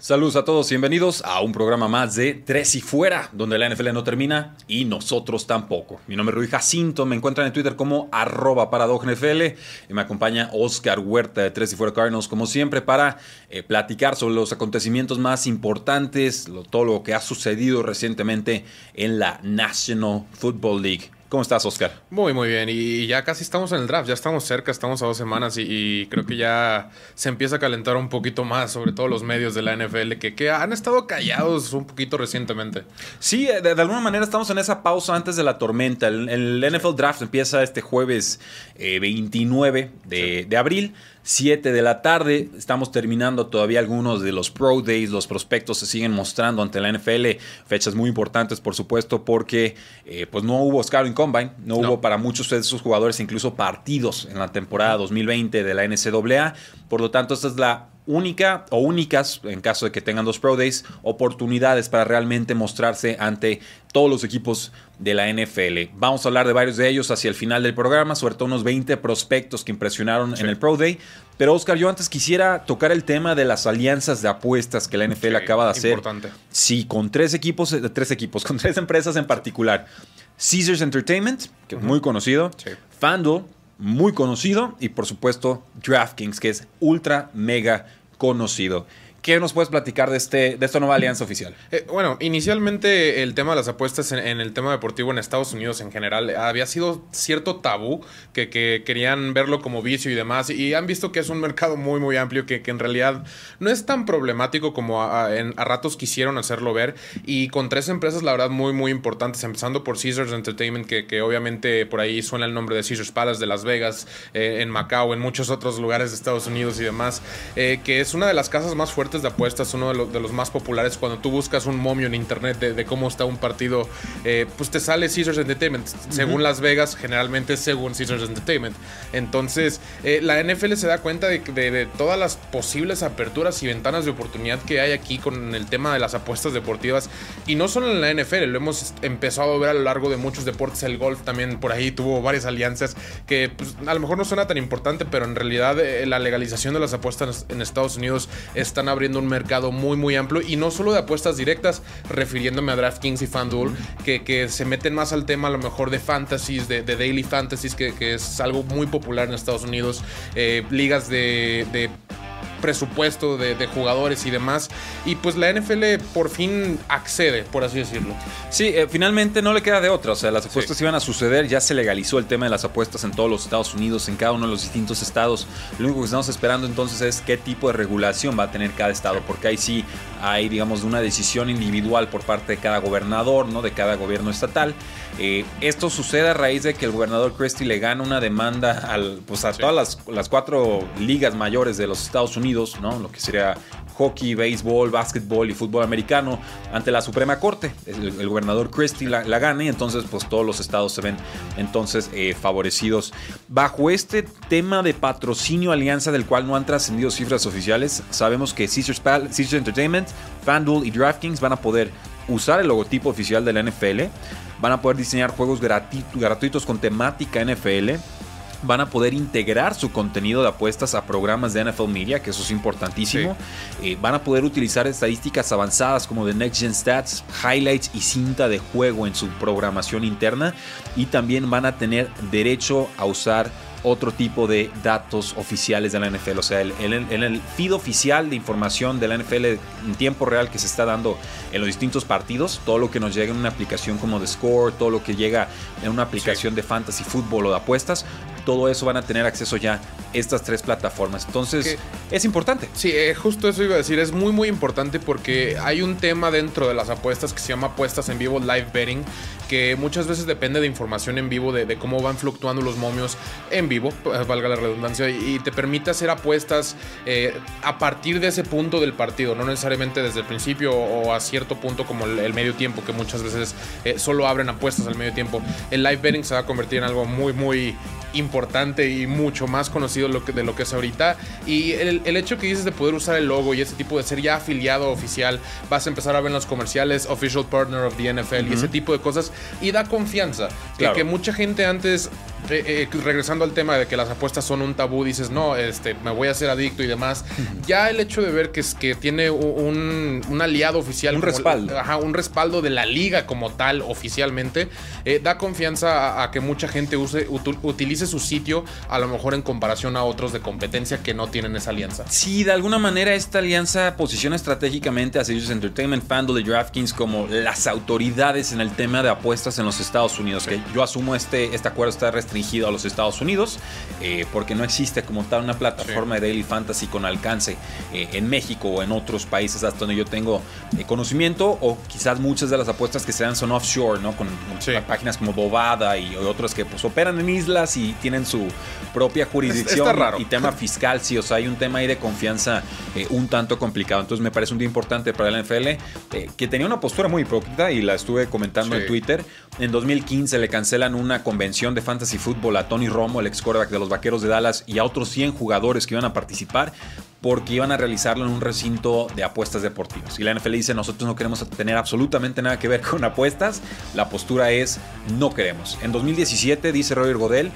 Saludos a todos bienvenidos a un programa más de Tres y Fuera, donde la NFL no termina y nosotros tampoco. Mi nombre es Rudy Jacinto, me encuentran en Twitter como arroba NFL y me acompaña Oscar Huerta de Tres y Fuera Cardinals, como siempre, para eh, platicar sobre los acontecimientos más importantes, todo lo que ha sucedido recientemente en la National Football League. ¿Cómo estás, Oscar? Muy, muy bien. Y ya casi estamos en el draft, ya estamos cerca, estamos a dos semanas y, creo que ya se empieza a calentar un poquito más, sobre todo los medios de la NFL, que, que han estado callados un poquito recientemente. Sí, eh, de, alguna manera estamos en esa pausa antes de la tormenta. El, NFL Draft empieza este jueves 29 eh, de abril. 7 de la tarde. Estamos terminando todavía algunos de los Pro Days. Los prospectos se siguen mostrando ante la NFL. Fechas muy importantes, por supuesto, porque eh, pues no hubo Scouting Combine. No, hubo para muchos de esos jugadores incluso partidos en la temporada 2020 de la NCAA. Por lo tanto, esta es la única o únicas, en caso de que tengan dos Pro Days, oportunidades para realmente mostrarse ante todos los equipos de la NFL. Vamos a hablar de varios de ellos hacia el final del programa, sobre todo unos 20 prospectos que impresionaron en el Pro Day. Pero Oscar, yo antes quisiera tocar el tema de las alianzas de apuestas que la NFL acaba de hacer. Importante. Sí, con tres equipos, eh, tres equipos, con tres empresas en particular. Caesars Entertainment, que es muy conocido. FanDuel, muy conocido. Y por supuesto, DraftKings, que es ultra mega conocido. ¿Qué nos puedes platicar de, este, de esta nueva alianza oficial? Eh, bueno, inicialmente el tema de las apuestas en, el tema deportivo en Estados Unidos en general había sido cierto tabú, que, querían verlo como vicio y demás, y han visto que es un mercado muy, muy amplio, que, en realidad no es tan problemático como a, ratos quisieron hacerlo ver, y con tres empresas, la verdad, muy, muy importantes, empezando por Caesars Entertainment, que, obviamente por ahí suena el nombre de Caesars Palace de Las Vegas, eh, en Macao, en muchos otros lugares de Estados Unidos y demás, eh, que es una de las casas más fuertes de apuestas, uno de, los más populares. Cuando tú buscas un momio en internet de, cómo está un partido, eh, pues te sale Caesars Entertainment. Según Las Vegas, generalmente según Caesars Entertainment. Entonces, eh, la NFL se da cuenta de, todas las posibles aperturas y ventanas de oportunidad que hay aquí con el tema de las apuestas deportivas. Y no solo en la NFL, lo hemos empezado a ver a lo largo de muchos deportes. El golf también por ahí tuvo varias alianzas que pues, a lo mejor no suena tan importante, pero en realidad eh, la legalización de las apuestas en Estados Unidos están abriendo un mercado muy, muy amplio y no solo de apuestas directas, refiriéndome a DraftKings y FanDuel, que, que se meten más al tema a lo mejor de fantasies, de, daily fantasies, que, que, es algo muy popular en Estados Unidos, eh, ligas de, de presupuesto de, jugadores y demás. Y pues la NFL por fin accede, por así decirlo. Sí, eh, finalmente no le queda de otra. O sea, las apuestas iban a suceder. Ya se legalizó el tema de las apuestas en todos los Estados Unidos, en cada uno de los distintos estados. Lo único que estamos esperando entonces es qué tipo de regulación va a tener cada estado. Porque ahí sí hay, digamos, una decisión individual por parte de cada gobernador, ¿no? De cada gobierno estatal. Eh, esto sucede a raíz de que el gobernador Christie le gana una demanda al, pues a todas las, las cuatro ligas mayores de los Estados Unidos ¿no? Lo que sería hockey, béisbol, básquetbol y fútbol americano ante la Suprema Corte. El, gobernador Christie la, gana y entonces pues todos los estados se ven entonces eh, favorecidos. Bajo este tema de patrocinio alianza del cual no han trascendido cifras oficiales, sabemos que Caesars, Caesars Entertainment, FanDuel y DraftKings van a poder usar el logotipo oficial de la NFL, van a poder diseñar juegos gratuitos con temática NFL van a poder integrar su contenido de apuestas a programas de NFL Media, que eso es importantísimo. Eh, van a poder utilizar estadísticas avanzadas como de Next Gen Stats, highlights y cinta de juego en su programación interna. Y también van a tener derecho a usar otro tipo de datos oficiales de la NFL. O sea, en el, feed oficial de información de la NFL en tiempo real que se está dando en los distintos partidos, todo lo que nos llega en una aplicación como The Score, todo lo que llega en una aplicación de fantasy fútbol o de apuestas, todo eso van a tener acceso ya estas tres plataformas. Entonces, es importante. Sí, eh, justo eso iba a decir, es muy muy importante porque hay un tema dentro de las apuestas que se llama apuestas en vivo, live betting, que muchas veces depende de información en vivo, de, cómo van fluctuando los momios en vivo, valga la redundancia, y, te permite hacer apuestas eh, a partir de ese punto del partido, no necesariamente desde el principio o a cierto punto como el, medio tiempo, que muchas veces eh, solo abren apuestas al medio tiempo. El live betting se va a convertir en algo muy, muy importante y mucho más conocido de lo que es ahorita. Y el, hecho que dices de poder usar el logo y ese tipo de ser ya afiliado oficial, vas a empezar a ver en los comerciales Official Partner of the NFL y ese tipo de cosas. Y da confianza. Que, mucha gente antes, eh, regresando al tema de que las apuestas son un tabú, dices, no, este, me voy a hacer adicto y demás. Ya el hecho de ver que, es, que tiene un, aliado oficial. Un respaldo. Ajá, un respaldo de la liga como tal oficialmente, eh, da confianza a, que mucha gente use, utilice su sitio, a lo mejor en comparación a otros de competencia que no tienen esa alianza. Sí, de alguna manera esta alianza posiciona estratégicamente a Sirius Entertainment, FanDuel y DraftKings como las autoridades en el tema de apuestas en los Estados Unidos. Que yo asumo este, este acuerdo está restringido a los Estados Unidos eh, porque no existe como tal una plataforma de Daily Fantasy con alcance eh, en México o en otros países hasta donde yo tengo eh, conocimiento o quizás muchas de las apuestas que se dan son offshore, ¿no? Con, páginas como Bovada y otras que pues operan en islas y tienen su propia jurisdicción y tema fiscal, sí, o sea, hay un tema ahí de confianza eh, un tanto complicado. Entonces me parece un día importante para la NFL, eh, que tenía una postura muy hipócrita y la estuve comentando en Twitter. En 2015 le cancelan una convención de fantasy fútbol a Tony Romo, el ex quarterback de los Vaqueros de Dallas, y a otros 100 jugadores que iban a participar porque iban a realizarlo en un recinto de apuestas deportivas. Y la NFL dice, nosotros no queremos tener absolutamente nada que ver con apuestas, la postura es, no queremos. En 2017, dice Roger Godel,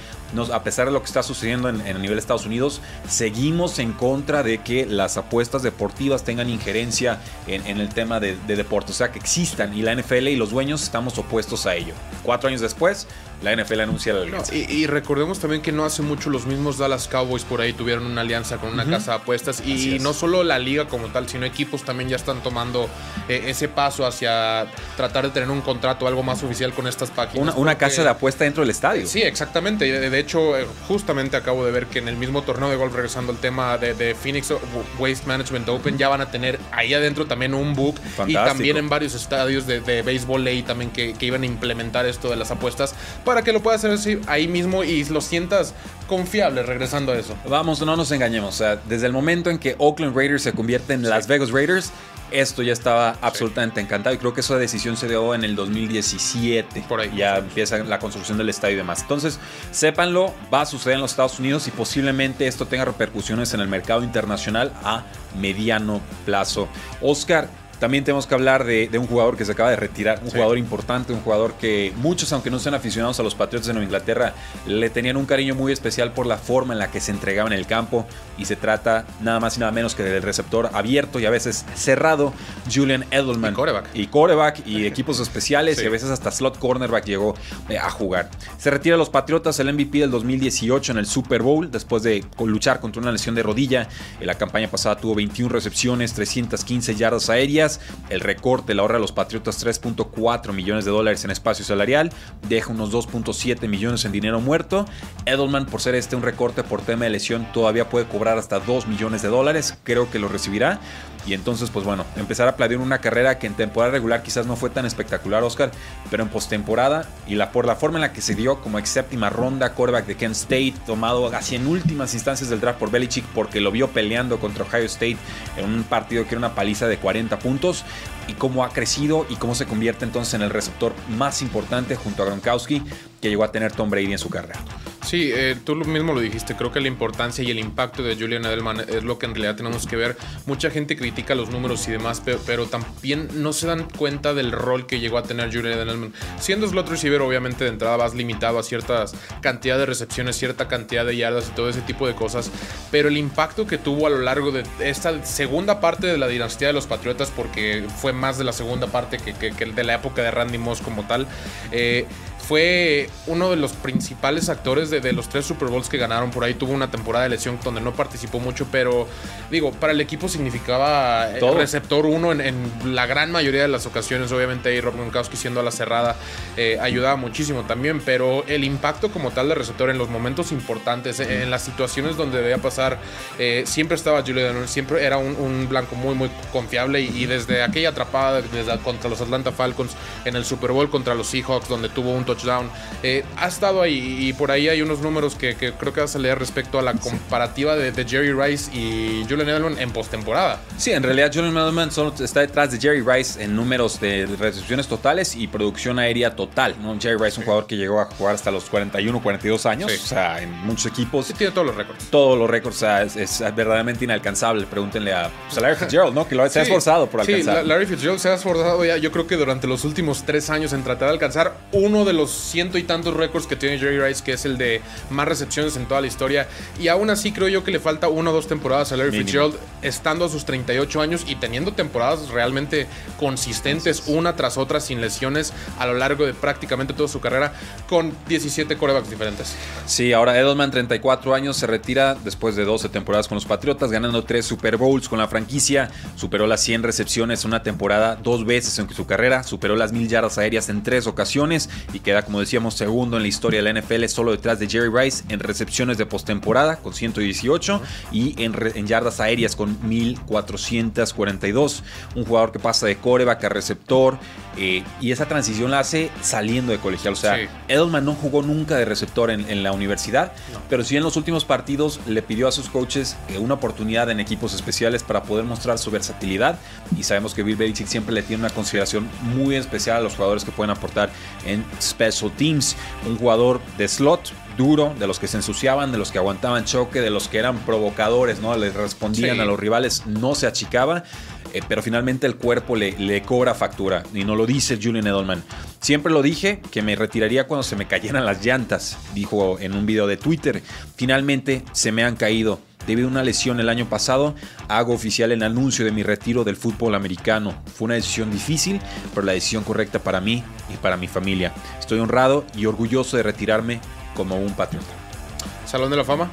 a pesar de lo que está sucediendo en, el nivel de Estados Unidos, seguimos en contra de que las apuestas deportivas tengan injerencia en, el tema de, de deporte, o sea, que existan. Y la NFL y los dueños estamos opuestos a ello. Cuatro años después, la NFL anuncia la alianza. y, recordemos también que no hace mucho los mismos Dallas Cowboys por ahí tuvieron una alianza con una casa de apuestas y no solo la liga como tal, sino equipos también ya están tomando eh, ese paso hacia tratar de tener un contrato algo más oficial con estas páginas. Una, casa de apuesta dentro del estadio. Sí, exactamente. De, hecho, eh, justamente acabo de ver que en el mismo torneo de golf, regresando al tema de, Phoenix Waste Management Open, ya van a tener ahí adentro también un book y también en varios estadios de, béisbol ley también que, que iban a implementar esto de las apuestas para que lo puedas hacer ahí mismo y lo sientas confiable regresando a eso. Vamos, no nos engañemos. O sea, desde el momento en que Oakland Raiders se convierte en Las Vegas Raiders, esto ya estaba absolutamente encantado y creo que esa decisión se dio en el 2017. Por ahí. Ya empieza la construcción del estadio y demás. Entonces, sépanlo, va a suceder en los Estados Unidos y posiblemente esto tenga repercusiones en el mercado internacional a mediano plazo. Oscar, también tenemos que hablar de, un jugador que se acaba de retirar, un jugador importante, un jugador que muchos, aunque no sean aficionados a los Patriots de Nueva Inglaterra, le tenían un cariño muy especial por la forma en la que se entregaba en el campo. Y se trata nada más y nada menos que del receptor abierto y a veces cerrado, Julian Edelman. Y coreback. Y coreback y equipos especiales y a veces hasta slot cornerback llegó eh, a jugar. Se retira a los Patriotas el MVP del 2018 en el Super Bowl después de luchar contra una lesión de rodilla. En la campaña pasada tuvo 21 recepciones, 315 yardas aéreas el recorte la ahorra a los Patriotas 3.4 millones de dólares en espacio salarial, deja unos 2.7 millones en dinero muerto. Edelman, por ser este un recorte por tema de lesión, todavía puede cobrar hasta 2 millones de dólares. Creo que lo recibirá. Y entonces, pues bueno, empezar a planear una carrera que en temporada regular quizás no fue tan espectacular, Oscar, pero en postemporada y la, por la forma en la que se dio como ex séptima ronda, quarterback de Kent State, tomado casi en últimas instancias del draft por Belichick porque lo vio peleando contra Ohio State en un partido que era una paliza de 40 puntos y cómo ha crecido y cómo se convierte entonces en el receptor más importante junto a Gronkowski que llegó a tener Tom Brady en su carrera. Sí, eh, tú mismo lo dijiste, creo que la importancia y el impacto de Julian Edelman es lo que en realidad tenemos que ver. Mucha gente critica los números y demás, pero, también no se dan cuenta del rol que llegó a tener Julian Edelman. Siendo slot receiver, obviamente de entrada vas limitado a cierta cantidad de recepciones, cierta cantidad de yardas y todo ese tipo de cosas, pero el impacto que tuvo a lo largo de esta segunda parte de la dinastía de los Patriotas, porque fue más de la segunda parte que, que, de la época de Randy Moss como tal, eh, fue uno de los principales actores de, los tres Super Bowls que ganaron. Por ahí tuvo una temporada de lesión donde no participó mucho, pero digo, para el equipo significaba eh, receptor uno en, la gran mayoría de las ocasiones. Obviamente ahí Rob Gronkowski siendo a la cerrada eh, ayudaba muchísimo también, pero el impacto como tal de receptor en los momentos importantes, en las situaciones donde debía pasar, eh, siempre estaba Julian siempre era un, blanco muy, muy confiable y, desde aquella atrapada desde, contra los Atlanta Falcons en el Super Bowl contra los Seahawks, donde tuvo un touchdown, eh, ha estado ahí y por ahí hay unos números que, creo que vas a leer respecto a la comparativa de, Jerry Rice y Julian Edelman en postemporada. Sí, en realidad Julian Edelman está detrás de Jerry Rice en números de recepciones totales y producción aérea total. ¿no? Jerry Rice es un jugador que llegó a jugar hasta los 41, 42 años, o sea, en muchos equipos. Sí, tiene todos los récords. Todos los récords, o sea, es, verdaderamente inalcanzable. Pregúntenle a pues, Larry Fitzgerald, ¿no? Que lo, se ha esforzado por alcanzar. Sí, Larry Fitzgerald se ha esforzado ya, yo creo que durante los últimos tres años en tratar de alcanzar uno de los ciento y tantos récords que tiene Jerry Rice, que es el de más recepciones en toda la historia. Y aún así creo yo que le falta una o dos temporadas a Larry Fitzgerald, estando a sus 38 años y teniendo temporadas realmente consistentes, una tras otra, sin lesiones, a lo largo de prácticamente toda su carrera, con 17 corebacks diferentes. Sí, ahora Edelman, 34 años, se retira después de 12 temporadas con los Patriotas, ganando 3 Super Bowls con la franquicia, superó las 100 recepciones una temporada dos veces en su carrera, superó las mil yardas aéreas en tres ocasiones y queda, como decíamos, segundo en la historia de la NFL, solo detrás de Jerry Rice en recepciones de postemporada con 118 y en, en yardas aéreas con 1442. Un jugador que pasa de coreback a receptor, eh, y esa transición la hace saliendo de colegial. O sea, Edelman no jugó nunca de receptor en, la universidad, pero sí en los últimos partidos le pidió a sus coaches eh, una oportunidad en equipos especiales para poder mostrar su versatilidad. Y sabemos que Bill Belichick siempre le tiene una consideración muy especial a los jugadores que pueden aportar en special teams. Un jugador de slot, duro, de los que se ensuciaban, de los que aguantaban choque, de los que eran provocadores, ¿no? Les respondían a los rivales, no se achicaba. Eh, pero finalmente el cuerpo le, le, cobra factura y no lo dice Julian Edelman. Siempre lo dije que me retiraría cuando se me cayeran las llantas, dijo en un video de Twitter. Finalmente se me han caído. Debido a una lesión el año pasado, hago oficial el anuncio de mi retiro del fútbol americano. Fue una decisión difícil, pero la decisión correcta para mí y para mi familia. Estoy honrado y orgulloso de retirarme como un patriota. ¿Salón de la Fama?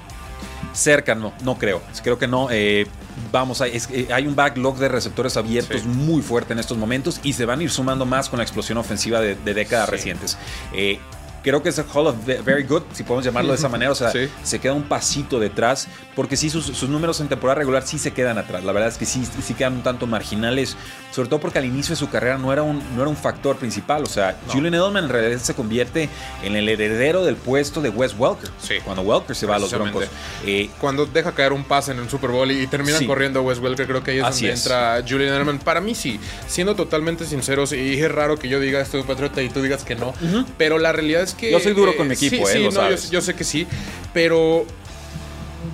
Cerca, no, no creo. Creo que no. Eh, vamos, hay, eh, hay un backlog de receptores abiertos muy fuerte en estos momentos y se van a ir sumando más con la explosión ofensiva de, décadas recientes. Eh, creo que es el Hall of Very Good, si podemos llamarlo de esa manera. O sea, se queda un pasito detrás, porque sí, sus, números en temporada regular sí se quedan atrás. La verdad es que sí, sí quedan un tanto marginales, sobre todo porque al inicio de su carrera no era un, no era un factor principal. O sea, Julian Edelman en realidad se convierte en el heredero del puesto de Wes Welker. Sí. Cuando Welker se va a los Broncos. Eh, cuando deja caer un pase en el Super Bowl y, termina corriendo Wes Welker, creo que ahí es donde entra Julian Edelman. Para mí sí, siendo totalmente sinceros, y es raro que yo diga esto de Patriota y tú digas que no, pero la realidad es yo soy duro con mi equipo, eh, Yo, sé que sí, pero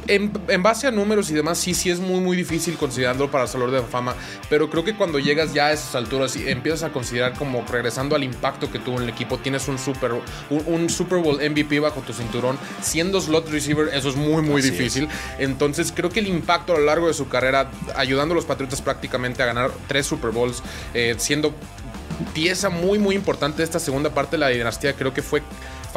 en, base a números y demás, sí, sí es muy, muy difícil considerarlo para el Salón de Fama. Pero creo que cuando llegas ya a esas alturas y empiezas a considerar como regresando al impacto que tuvo en el equipo, tienes un Super, un, Super Bowl MVP bajo tu cinturón, siendo slot receiver, eso es muy, muy difícil. Entonces, creo que el impacto a lo largo de su carrera, ayudando a los Patriotas prácticamente a ganar tres Super Bowls, eh, siendo pieza muy, muy importante de esta segunda parte de la dinastía. Creo que fue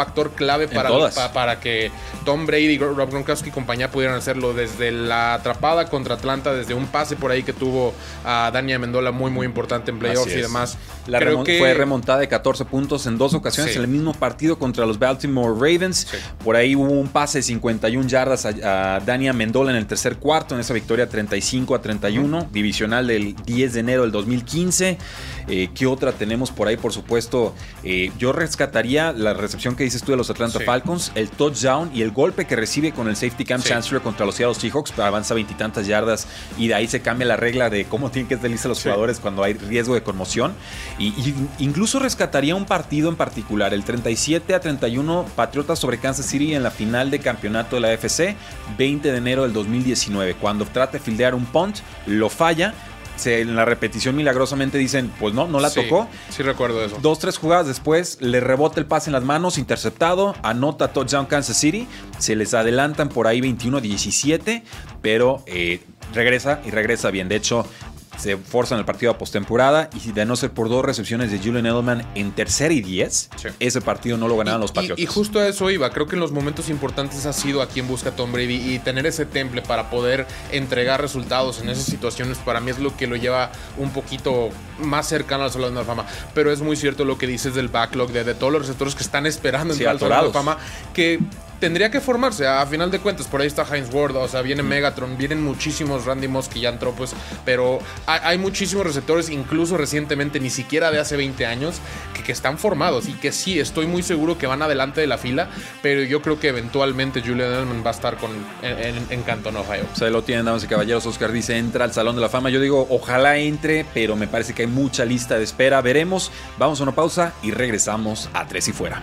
factor clave para, para, que Tom Brady, Rob Gronkowski y compañía pudieran hacerlo. Desde la atrapada contra Atlanta, desde un pase por ahí que tuvo a Dani Amendola muy, muy importante en playoffs y demás. La Creo que fue remontada de 14 puntos en dos ocasiones en el mismo partido contra los Baltimore Ravens. Por ahí hubo un pase de 51 yardas a, Dani Amendola en el tercer cuarto, en esa victoria 35 a 31, divisional del 10 de enero del 2015. Eh, ¿Qué otra tenemos por ahí? Por supuesto, eh, yo rescataría la recepción que dices tú de los Atlanta Falcons, el touchdown y el golpe que recibe con el safety cam Chancellor contra los Seattle Seahawks, avanza veintitantas yardas y de ahí se cambia la regla de cómo tienen que salirse los jugadores cuando hay riesgo de conmoción. Y, incluso rescataría un partido en particular, el 37 a 31 Patriotas sobre Kansas City en la final de campeonato de la FC, 20 de enero del 2019, cuando trata de fildear un punt, lo falla en la repetición milagrosamente dicen, pues no, no la tocó. Sí, recuerdo eso. Dos, tres jugadas después, le rebota el pase en las manos, interceptado, anota touchdown Kansas City, se les adelantan por ahí 21-17, pero eh, regresa y regresa bien. De hecho, se forzan el partido a postemporada y de no ser por dos recepciones de Julian Edelman en tercera y diez, ese partido no lo ganaban los Patriotas. Y, justo a eso iba. Creo que en los momentos importantes ha sido a quien busca Tom Brady y tener ese temple para poder entregar resultados en esas situaciones para mí es lo que lo lleva un poquito más cercano al Salón de la Fama. Pero es muy cierto lo que dices del backlog, de, todos los receptores que están esperando entrar al Salón de la Fama, que tendría que formarse. A final de cuentas, por ahí está Heinz Ward, o sea, viene Megatron, vienen muchísimos Randy Moss que ya entró, pues, pero hay, muchísimos receptores, incluso recientemente, ni siquiera de hace 20 años, que, están formados y que sí, estoy muy seguro que van adelante de la fila, pero yo creo que eventualmente Julian Edelman va a estar con, en, Canton, Ohio. O sea, lo tienen, damas y caballeros. Oscar dice, entra al Salón de la Fama. Yo digo, ojalá entre, pero me parece que hay mucha lista de espera. Veremos. Vamos a una pausa y regresamos a Tres y Fuera.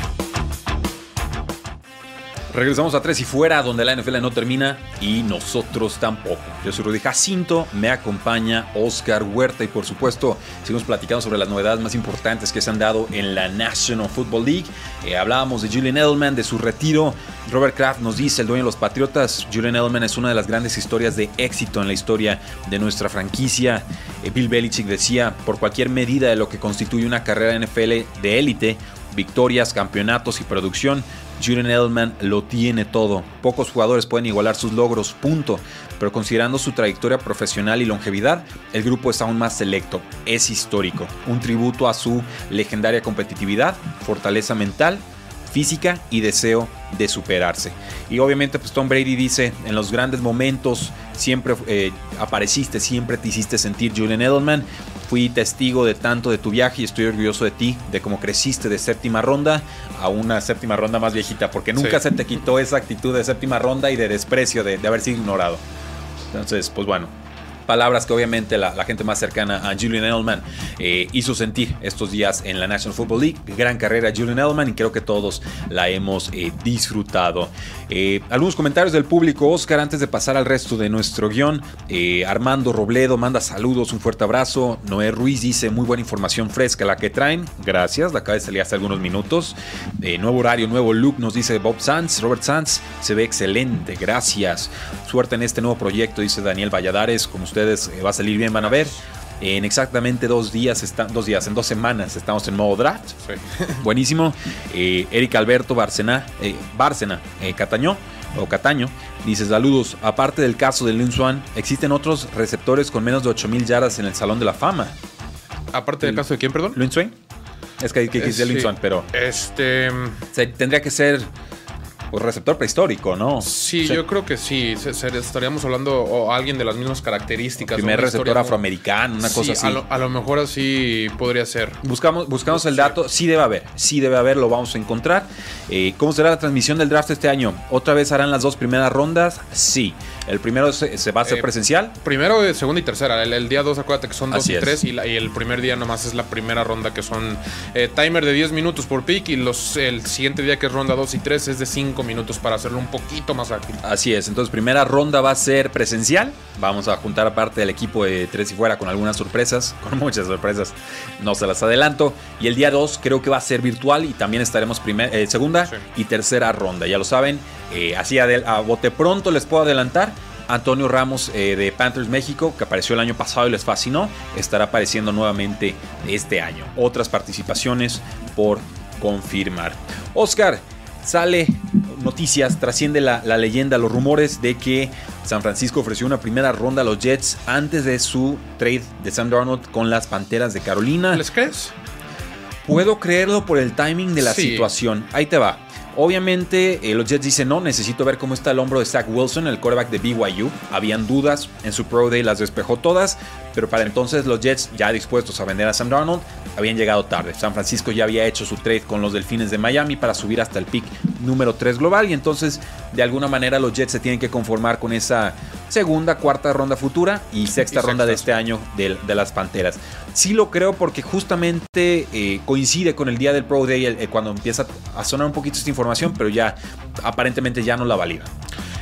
Regresamos a Tres y Fuera, donde la NFL no termina y nosotros tampoco. Yo soy Rudy Jacinto, me acompaña Oscar Huerta y por supuesto seguimos platicando sobre las novedades más importantes que se han dado en la National Football League. Eh, hablábamos de Julian Edelman, de su retiro. Robert Kraft nos dice, el dueño de los Patriotas, Julian Edelman es una de las grandes historias de éxito en la historia de nuestra franquicia. Eh, Bill Belichick decía, por cualquier medida de lo que constituye una carrera NFL de élite, victorias, campeonatos y producción, Julian Edelman lo tiene todo. Pocos jugadores pueden igualar sus logros, punto. Pero considerando su trayectoria profesional y longevidad, el grupo es aún más selecto. Es histórico. Un tributo a su legendaria competitividad, fortaleza mental, física y deseo de superarse. Y obviamente pues Tom Brady dice, en los grandes momentos siempre eh, apareciste, siempre te hiciste sentir Julian Edelman Fui testigo de tanto de tu viaje y estoy orgulloso de ti, de cómo creciste de séptima ronda a una séptima ronda más viejita, porque nunca se te quitó esa actitud de séptima ronda y de desprecio de, de haber sido ignorado. Entonces, pues bueno, palabras que obviamente la, gente más cercana a Julian Edelman eh, hizo sentir estos días en la National Football League. Gran carrera Julian Edelman y creo que todos la hemos eh, disfrutado. Eh, algunos comentarios del público, Oscar, antes de pasar al resto de nuestro guion. Armando Robledo manda saludos, un fuerte abrazo. Noé Ruiz dice muy buena información fresca la que traen. Gracias, la acaba de salir hace algunos minutos. nuevo horario, nuevo look, nos dice Bob Sanz. Robert Sanz se ve excelente, gracias. Suerte en este nuevo proyecto, dice Daniel Valladares. Como usted eh, va a salir bien, van a ver. En exactamente dos días, están, dos días, en dos semanas estamos en modo draft. Buenísimo. Eh, Eric Alberto Bárcena, eh, Bárcena Cataño, o Cataño, dice saludos. Aparte del caso de Lin Swan, existen otros receptores con menos de 8000 yardas en el Salón de la Fama. Aparte del caso de quién, perdón? Lin Swan. Es que hay que decir Lin Swan, pero. Este. tendría que ser pues, receptor prehistórico, ¿no? Sí, yo creo que sí. estaríamos hablando o alguien de las mismas características. primer receptor afroamericano, una cosa así. A lo, mejor así podría ser. Buscamos, buscamos el dato. Sí debe haber. Sí debe haber, lo vamos a encontrar. Eh, ¿Cómo será la transmisión del draft este año? ¿Otra vez harán las dos primeras rondas? Sí. El primero se, va a hacer eh, presencial. Primero, eh, segunda y tercera. El, día 2, acuérdate que son dos y tres. Y, el primer día nomás es la primera ronda que son timer de 10 minutos por pick. Y los, el siguiente día que es ronda 2 y 3 es de 5 minutos para hacerlo un poquito más ágil. Así es, entonces primera ronda va a ser presencial. Vamos a juntar aparte del equipo de Tres y Fuera con algunas sorpresas, con muchas sorpresas, no se las adelanto. Y el día 2 creo que va a ser virtual y también estaremos primer, eh, segunda y tercera ronda, ya lo saben. Eh, así a, bote pronto les puedo adelantar. Antonio Ramos eh, de Panthers México, que apareció el año pasado y les fascinó, estará apareciendo nuevamente este año. Otras participaciones por confirmar. Oscar, sale noticias, trasciende la, leyenda, los rumores de que San Francisco ofreció una primera ronda a los Jets antes de su trade de Sam Darnold con las Panteras de Carolina. ¿Les crees? Puedo creerlo por el timing de la situación. Ahí te va. Obviamente eh, los Jets dicen, no, necesito ver cómo está el hombro de Zach Wilson, el quarterback de BYU. Habían dudas en su Pro Day, las despejó todas, pero para entonces los Jets, ya dispuestos a vender a Sam Darnold, habían llegado tarde. San Francisco ya había hecho su trade con los Delfines de Miami para subir hasta el pick número 3 global y entonces de alguna manera los Jets se tienen que conformar con esa segunda, cuarta ronda futura y sexta ronda de este año de, las Panteras. Sí lo creo porque justamente eh, coincide con el día del Pro Day cuando empieza a sonar un poquito esta información, pero ya aparentemente ya no la valida.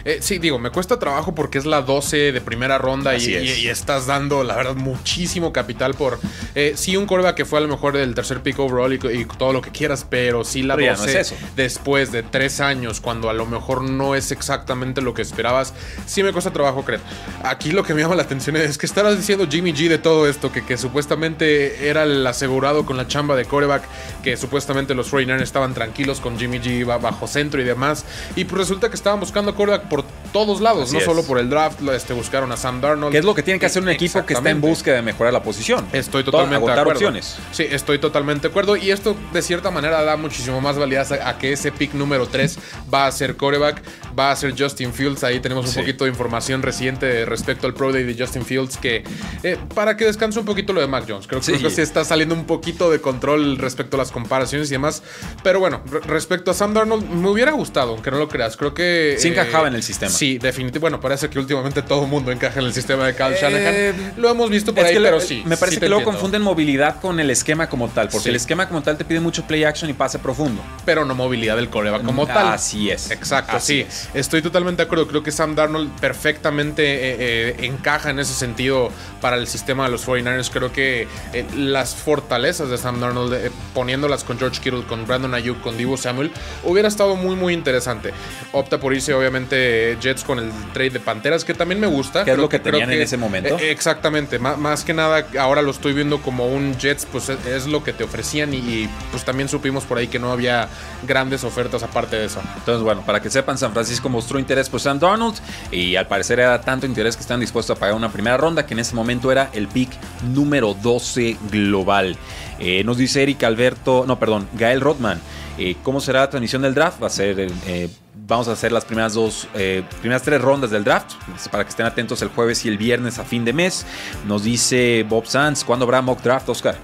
Eh, sí, digo, me cuesta trabajo porque es la 12 de primera ronda y, Así es. y- y estás dando, la verdad, muchísimo capital por. eh, sí, un coreback que fue a lo mejor el tercer pick overall y, y todo lo que quieras, pero sí la Pero ya no 12 es eso. después de tres años, cuando a lo mejor no es exactamente lo que esperabas, sí me cuesta trabajo creer. Aquí lo que me llama la atención es que estarás diciendo Jimmy G de todo esto, que, que supuestamente era el asegurado con la chamba de coreback, que supuestamente los 49ers estaban tranquilos con Jimmy G ba- bajo centro y demás, y pues resulta que estaban buscando coreback por todos lados, Así no es. solo por el draft, este, buscaron a Sam Darnold. Que es lo que tiene que hacer un equipo que está en búsqueda de mejorar la posición. Estoy totalmente de acuerdo. opciones. Sí, estoy totalmente de acuerdo. Y esto, de cierta manera, da muchísimo más validez a, a que ese pick número 3 va a ser coreback, va a ser Justin Fields. Ahí tenemos un Sí. poquito de información reciente respecto al Pro Day de Justin Fields. Que eh, para que descanse un poquito lo de Mac Jones. Creo, Sí. creo que sí está saliendo un poquito de control respecto a las comparaciones y demás. Pero bueno, re- respecto a Sam Darnold, me hubiera gustado, aunque no lo creas. Creo que. Sí encajaba en el sistema. Sí, definitivamente. Bueno, parece que últimamente todo el mundo encaja en el sistema de Kyle Eh, Shanahan. Lo hemos visto por ahí, pero lo- sí. Me parece sí que luego entiendo. confunden movilidad con el esquema como tal, porque Sí. el esquema como tal te pide mucho play action y pase profundo. pero no movilidad del coreback como tal. Así es. Exacto, Así sí. es. Estoy totalmente de acuerdo. Creo que Sam Darnold perfectamente eh, eh, encaja en ese sentido para el sistema de los 49ers. Creo que eh, las fortalezas de Sam Darnold, poniéndolas con George Kittle, con Brandon Ayuk, con Divo Samuel, hubiera estado muy, muy interesante. Opta por irse, obviamente, Jets con el trade de Panteras, que también me gusta. Que es lo que tenían en ese momento. eh, exactamente. Má- más que nada, ahora lo estoy viendo como un Jets, pues es, es lo que te ofrecían y, y, pues también supimos por ahí que no había grandes ofertas aparte de eso. Entonces, bueno, para que sepan, San Francisco mostró interés por Sam Darnold y al parecer era tanto interés que están dispuestos a pagar una primera ronda que en ese momento era el pick número 12 global. Eh, nos dice Eric Alberto, no, perdón, Gael Rothman. eh, ¿Cómo será la transmisión del draft? Va a ser, eh, vamos a hacer las primeras dos, eh, primeras tres rondas del draft para que estén atentos el jueves y el viernes a fin de mes. Nos dice Bob Sanz, ¿cuándo habrá mock draft, Oscar?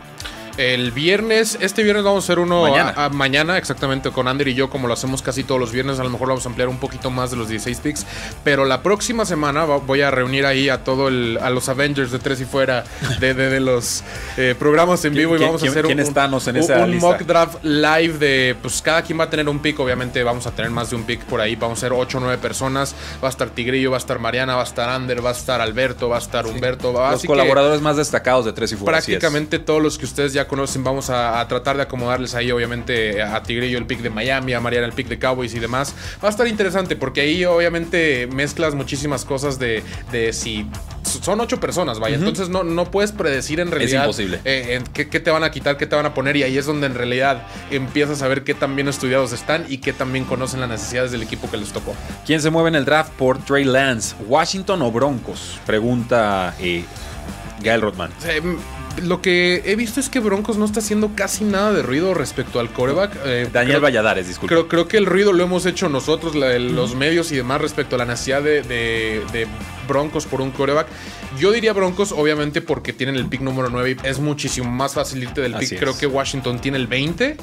El viernes, este viernes vamos a hacer uno Mañana. a- a- mañana, exactamente, con Ander y yo, como lo hacemos casi todos los viernes. A lo mejor vamos a ampliar un poquito más de los 16 picks. Pero la próxima semana voy a reunir ahí a todo el, a los Avengers de tres y fuera de, de- de los eh, programas en ¿Quién- vivo y vamos a hacer un, en esa mock draft live de, pues cada quien va a tener un pick. Obviamente vamos a tener más de un pick por ahí. Vamos a ser 8 o 9 personas. Va a estar Tigrillo, va a estar Mariana, va a estar Ander, va a estar Alberto, va a estar Humberto. va- Los colaboradores más destacados de Tres y Fuera. prácticamente todos los que ustedes ya conocen vamos a, a tratar de acomodarles ahí obviamente a Tigrillo el pick de Miami a Mariana el pick de Cowboys y demás va a estar interesante porque ahí obviamente mezclas muchísimas cosas de, de si son ocho personas vaya entonces no, no puedes predecir en realidad imposible. eh, en qué, qué te van a quitar qué te van a poner y ahí es donde en realidad empiezas a ver qué tan bien estudiados están y qué tan bien conocen las necesidades del equipo que les tocó ¿Quién se mueve en el draft por Trey Lance? ¿Washington o Broncos? Pregunta eh, Gael Rodman. Eh, lo que he visto es que Broncos no está haciendo casi nada de ruido respecto al coreback. Eh, Daniel creo- Valladares, disculpe. Creo, creo que el ruido lo hemos hecho nosotros, la- los medios y demás, respecto a la necesidad de, de- de Broncos por un coreback. Yo diría Broncos, obviamente, porque tienen el pick número 9 y es muchísimo más fácil irte del Así pick. es. Creo que Washington tiene el 20.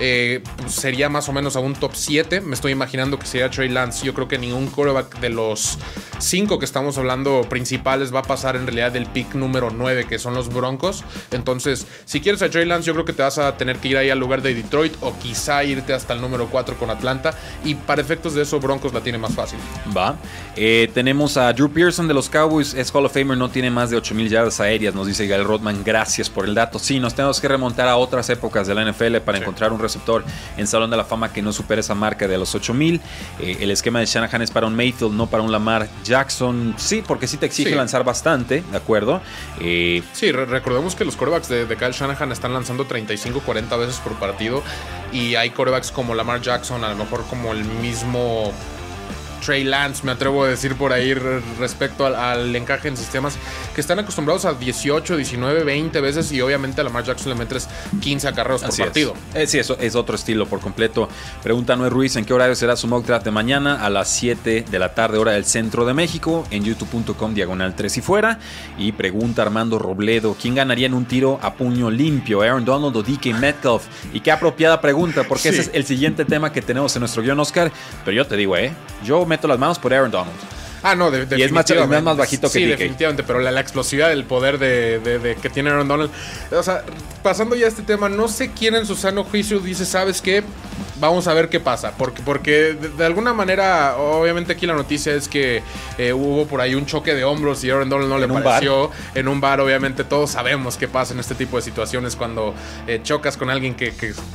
Eh, pues sería más o menos a un top 7. Me estoy imaginando que sería Trey Lance. Yo creo que ningún coreback de los 5 que estamos hablando principales va a pasar en realidad del pick número 9, que son los Broncos. Entonces, si quieres a Trey Lance, yo creo que te vas a tener que ir ahí al lugar de Detroit o quizá irte hasta el número 4 con Atlanta. Y para efectos de eso, Broncos la tiene más fácil. Va. Eh, tenemos a Drew Pearson de los Cowboys. Es Hall of Famer, no tiene más de 8000 yardas aéreas, nos dice Gael Rodman. Gracias por el dato. Sí, nos tenemos que remontar a otras épocas de la NFL para encontrar un receptor en Salón de la Fama que no supere esa marca de los 8000. Eh, el esquema de Shanahan es para un Mayfield, no para un Lamar Jackson. Sí, porque sí te exige Sí. lanzar bastante, ¿de acuerdo? Eh, Sí, re- recordemos que los corebacks de, de Kyle Shanahan están lanzando 35, 40 veces por partido. Y hay corebacks como Lamar Jackson, a lo mejor como el mismo Trey Lance, me atrevo a decir por ahí re- respecto al, al encaje en sistemas, que están acostumbrados a 18, 19, 20 veces. Y obviamente a Lamar Jackson le metes 15 acarreos por Así es. partido. Eh, sí, eso es otro estilo por completo. Pregunta Noé Ruiz, ¿en qué horario será su mock draft de mañana? A las 7 de la tarde, hora del centro de México, en youtube.com, diagonal 3 y fuera. Y pregunta Armando Robledo, ¿quién ganaría en un tiro a puño limpio? ¿Aaron Donald o DK Metcalf? Y qué apropiada pregunta, porque ese es el siguiente tema que tenemos en nuestro guion, Oscar. Pero yo te digo, ¿eh? Yo meto las manos por Aaron Donald. Ah, no, de, Y es más- es más bajito que Sí, DK. definitivamente, pero la, la explosividad del poder de, de- de que tiene Aaron Donald. O sea, pasando ya a este tema, no sé quién en su sano juicio dice, ¿sabes qué? Vamos a ver qué pasa. Porque, porque de, alguna manera, obviamente aquí la noticia es que eh, hubo por ahí un choque de hombros y Aaron Donald no le pareció. En un bar, obviamente, todos sabemos qué pasa en este tipo de situaciones cuando eh, chocas con alguien que,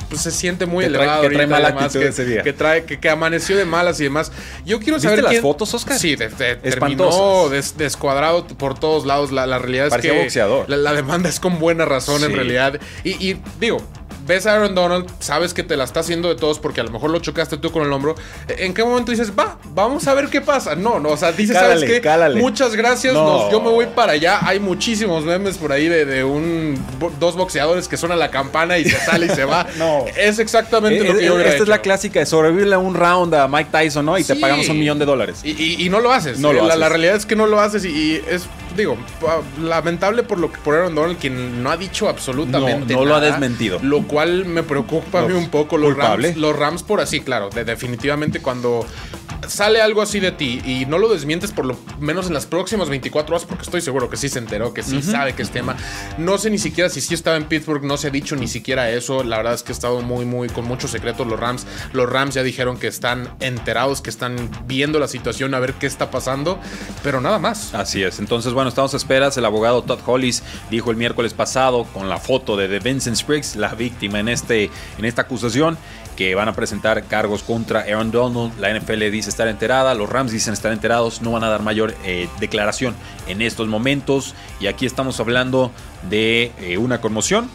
pues, se siente muy elevado. que trae mala que, ese día. Que, trae, que, amaneció de malas y demás. Yo quiero saber. ¿Viste las fotos, Oscar? Sí, terminó descuadrado por todos lados. La, realidad es que. boxeador. La, demanda es con buena razón, en realidad. y digo, ves a Aaron Donald, sabes que te la está haciendo de todos porque a lo mejor lo chocaste tú con el hombro. ¿En qué momento dices, va, vamos a ver qué pasa? No, no, o sea, dices, ¿sabes qué? Muchas gracias, yo me voy para allá. Hay muchísimos memes por ahí de, un dos boxeadores que suena la campana y se sale y se va. no. Es exactamente lo que yo hubiera Esta es la clásica de sobrevivirle a un round a Mike Tyson, ¿no? Y te pagamos un millón de dólares. Y, no lo haces. No lo la, haces. la realidad es que no lo haces y es digo, lamentable por lo que por Aaron Donald, quien no ha dicho absolutamente no, no lo ha desmentido. Lo cual me preocupa a mí un poco. Los Rams, los Rams por así, claro. definitivamente cuando sale algo así de ti y no lo desmientes por lo menos en las próximas 24 horas, porque estoy seguro que sí se enteró, que sí sabe que es tema. No sé ni siquiera si sí estaba en Pittsburgh, no se ha dicho ni siquiera eso. La verdad es que ha estado muy, muy con muchos secretos los Rams. Los Rams ya dijeron que están enterados, que están viendo la situación, a ver qué está pasando, pero nada más. Así es. Entonces, bueno, estamos a esperas. El abogado Todd Hollis dijo el miércoles pasado con la foto de, Vincent Spriggs, la víctima en, este, en esta acusación, que van a presentar cargos contra Aaron Donald. La NFL dice estar enterada, los Rams dicen estar enterados, no van a dar mayor eh, declaración en estos momentos. Y aquí estamos hablando de eh, una conmoción,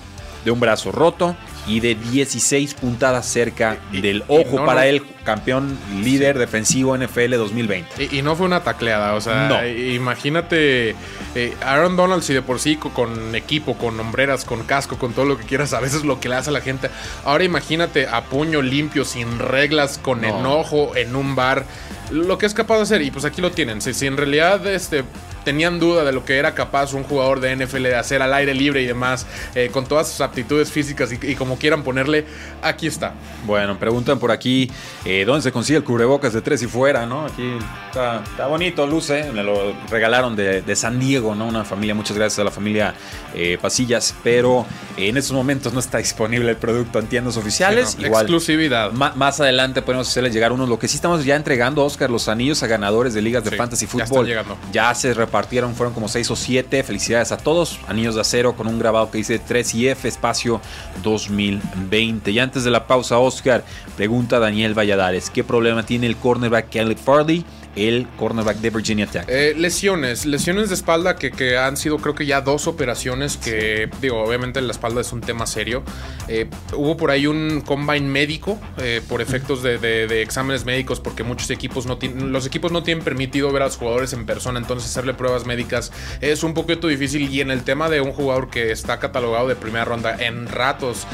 de un brazo roto y de 16 puntadas cerca del ojo para el campeón líder defensivo NFL 2020. Y, no fue una tacleada, o sea, imagínate eh, Aaron Donald si de por sí con equipo, con hombreras, con casco, con todo lo que quieras, a veces lo que le hace a la gente. Ahora imagínate a puño limpio, sin reglas, con enojo, en un bar, lo que es capaz de hacer. Y pues aquí lo tienen. Si, si en realidad este tenían duda de lo que era capaz un jugador de NFL de hacer al aire libre y demás, eh, con todas sus aptitudes físicas y, como quieran ponerle, aquí está. Bueno, preguntan por aquí eh, dónde se consigue el cubrebocas de tres y fuera, ¿no? Aquí está, bonito, luce, me lo regalaron de, San Diego, ¿no? Una familia, muchas gracias a la familia eh, Pasillas, pero en estos momentos no está disponible el producto en tiendas oficiales. Igual, exclusividad. más adelante podemos hacerles llegar unos, lo que sí estamos ya entregando, Oscar, los anillos a ganadores de ligas de fantasy fútbol. Ya, ya se partieron, fueron como 6 o 7. Felicidades a todos. Anillos de acero con un grabado que dice 3 y F espacio 2020. Y antes de la pausa, Oscar, pregunta Daniel Valladares, ¿qué problema tiene el cornerback Kelly Farley? El cornerback de Virginia Tech. Eh, lesiones, lesiones de espalda que, han sido creo que ya dos operaciones que, digo, obviamente la espalda es un tema serio. Eh, hubo por ahí un combine médico eh, por efectos de, exámenes médicos porque muchos equipos no tienen, los equipos no tienen permitido ver a los jugadores en persona, entonces hacerle pruebas médicas es un poquito difícil y en el tema de un jugador que está catalogado de primera ronda en ratos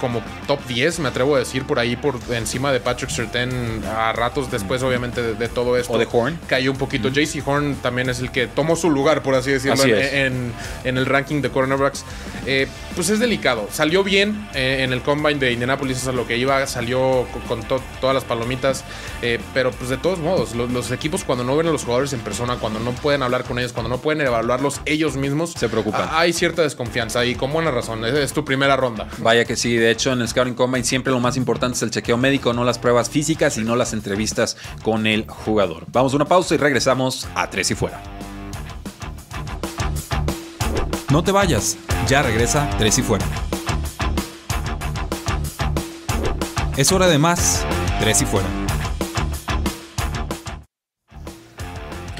como top 10, me atrevo a decir, por ahí por encima de Patrick Surtain a ratos después obviamente de todo esto. O de Horn. Cayó un poquito. JC Horn también es el que tomó su lugar, por así decirlo, en, el ranking de cornerbacks. Eh, pues es delicado. Salió bien eh, en el combine de Indianapolis, eso es lo que iba. Salió con, todas las palomitas. Eh, pero pues de todos modos, los, equipos cuando no ven a los jugadores en persona, cuando no pueden hablar con ellos, cuando no pueden evaluarlos ellos mismos, se preocupan. Hay cierta desconfianza y con buena razón. Es, es tu primera ronda. Vaya que sí. De hecho, en el Scouting Combine siempre lo más importante es el chequeo médico, no las pruebas físicas y no las entrevistas con el jugador. Vamos a una pausa y regresamos a Tres y Fuera. No te vayas, ya regresa Tres y Fuera. Es hora de más Tres y Fuera.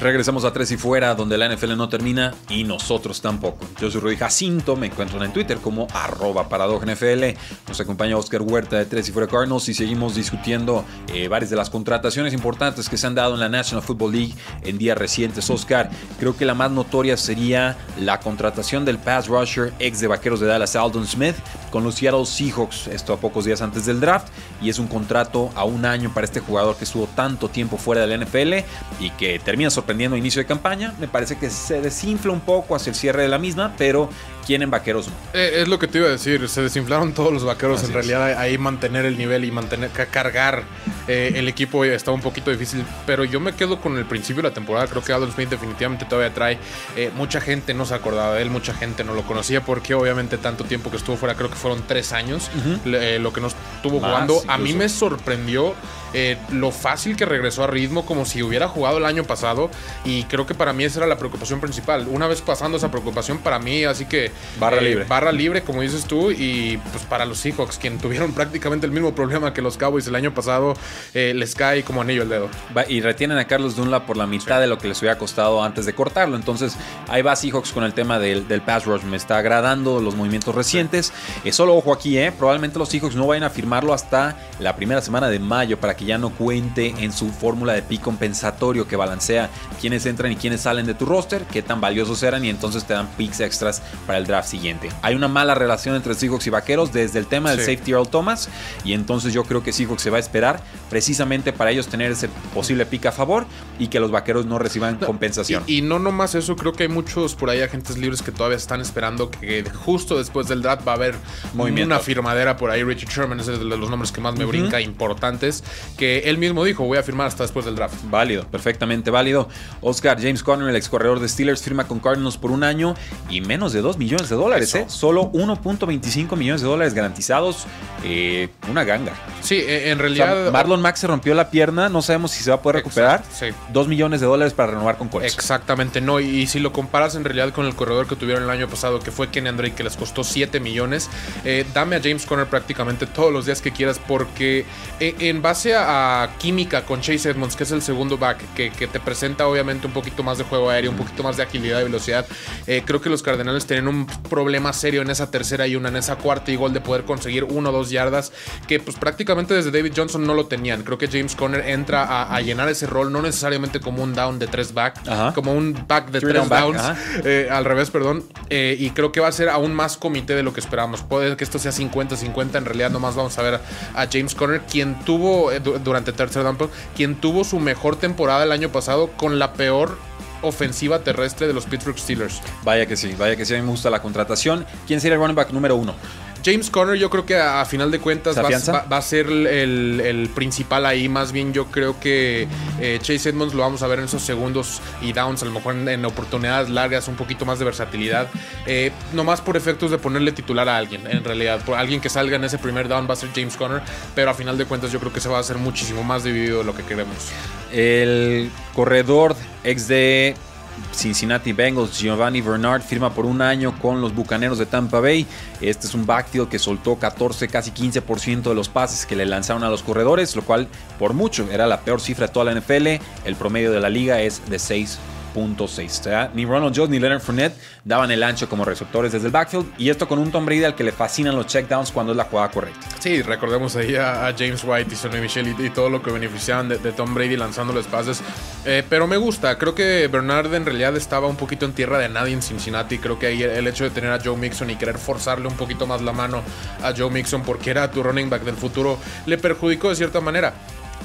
Regresamos a Tres y Fuera, donde la NFL no termina y nosotros tampoco. Yo soy Rudy Jacinto, me encuentro en Twitter como arroba NFL. Nos acompaña Oscar Huerta de Tres y Fuera Cardinals y seguimos discutiendo eh, varias de las contrataciones importantes que se han dado en la National Football League en días recientes. Oscar, creo que la más notoria sería la contratación del pass rusher ex de Vaqueros de Dallas, Aldon Smith, con los Seattle Seahawks, esto a pocos días antes del draft, y es un contrato a un año para este jugador que estuvo tanto tiempo fuera de la NFL y que termina sorprendiendo inicio de campaña. Me parece que se desinfla un poco hacia el cierre de la misma, pero ¿quién en vaqueros eh, es lo que te iba a decir, se desinflaron todos los vaqueros. en realidad, ahí mantener el nivel y mantener cargar eh, el equipo estaba un poquito difícil, pero yo me quedo con el principio de la temporada. Creo que Adam Smith definitivamente todavía trae. eh, mucha gente no se acordaba de él, mucha gente no lo conocía porque obviamente tanto tiempo que estuvo fuera, creo que fueron tres años lo que nos estuvo Más, jugando. A mí me sorprendió eh, lo fácil que regresó a ritmo, como si hubiera jugado el año pasado. Y creo que para mí esa era la preocupación principal. Una vez pasando esa preocupación, para mí, así que. eh, Barra libre. Barra libre, como dices tú. Y pues para los Seahawks, quien tuvieron prácticamente el mismo problema que los Cowboys el año pasado, eh, les cae como anillo el dedo. Va- y retienen a Carlos Dunlap por la mitad de lo que les hubiera costado antes de cortarlo. Entonces, ahí va Seahawks con el tema del, del pass rush. Me está agradando los movimientos recientes. Eh, solo ojo aquí, ¿eh? Probablemente los Seahawks no vayan a firmarlo hasta la primera semana de mayo para que ya no cuente en su fórmula de pick compensatorio que balancea quiénes entran y quiénes salen de tu roster, qué tan valiosos eran y entonces te dan picks extras para el draft siguiente. Hay una mala relación entre Seahawks y Vaqueros desde el tema del Sí. safety Earl Thomas y entonces yo creo que Seahawks se va a esperar precisamente para ellos tener ese posible pick a favor y que los Vaqueros no reciban compensación. Y, y no nomás eso, creo que hay muchos por ahí agentes libres que todavía están esperando que justo después del draft va a haber Movimiento. una firmadera por ahí. Richard Sherman es de los nombres que más me brinca, importantes, que él mismo dijo, voy a firmar hasta después del draft. Válido, perfectamente válido. Oscar James Conner, el ex corredor de Steelers, firma con Cardinals por un año y menos de 2 millones de dólares. ¿eh? Solo 1.25 millones de dólares garantizados. Eh, una ganga. Sí, eh, en O sea, realidad... Marlon Mack se rompió la pierna, no sabemos si se va a poder recuperar. Sí. 2 millones de dólares para renovar con Colts. Exactamente, no. Y, si lo comparas en realidad con el corredor que tuvieron el año pasado, que fue Kenny Andre, que les costó 7 millones, eh, dame a James Conner prácticamente todos los días que quieras, porque eh, en base a, a química con Chase Edmonds, que es el segundo back, que, que te presenta obviamente un poquito más de juego aéreo, un poquito más de agilidad y velocidad, eh, creo que los Cardenales tienen un problema serio en esa tercera y una, en esa cuarta y gol de poder conseguir uno o dos yardas, que pues prácticamente desde David Johnson no lo tenían. Creo que James Conner entra a, a llenar ese rol, no necesariamente como un down de tres back, Ajá. como un back de Three tres down downs, eh, al revés, perdón. Eh, y creo que va a ser aún más comité de lo que esperamos. Puede que esto sea 50-50, en realidad nomás vamos a ver a James Conner, quien tuvo, du- durante tercer down, quien tuvo su mejor temporada el año pasado con la peor ofensiva terrestre de los Pittsburgh Steelers. Vaya que sí, vaya que sí, a mí me gusta la contratación. ¿Quién sería el running back número uno? James Conner yo creo que a, a final de cuentas ¿Se va, afianza? va- va a ser el, el- el principal ahí. Más bien yo creo que eh, Chase Edmonds lo vamos a ver en esos segundos y downs, a lo mejor en, en oportunidades largas, un poquito más de versatilidad. Eh, nomás por efectos de ponerle titular a alguien, en realidad. Por alguien que salga en ese primer down va a ser James Conner, pero a final de cuentas yo creo que se va a hacer muchísimo más dividido de lo que queremos. El corredor ex de Cincinnati Bengals, Giovanni Bernard firma por un año con los Bucaneros de Tampa Bay. Este es un backfield que soltó 14, casi 15% de los pases que le lanzaron a los corredores, lo cual por mucho era la peor cifra de toda la NFL. El promedio de la liga es de 6 3.6. Ni Ronald Jones ni Leonard Fournette daban el ancho como receptores desde el backfield. Y esto con un Tom Brady al que le fascinan los checkdowns cuando es la jugada correcta. Sí, recordemos ahí a, James White y Sonny Michel y, todo lo que beneficiaban de, Tom Brady lanzando los pases. Eh, pero me gusta. Creo que Bernard en realidad estaba un poquito en tierra de nadie en Cincinnati. Creo que ahí el hecho de tener a Joe Mixon y querer forzarle un poquito más la mano a Joe Mixon porque era tu running back del futuro le perjudicó de cierta manera.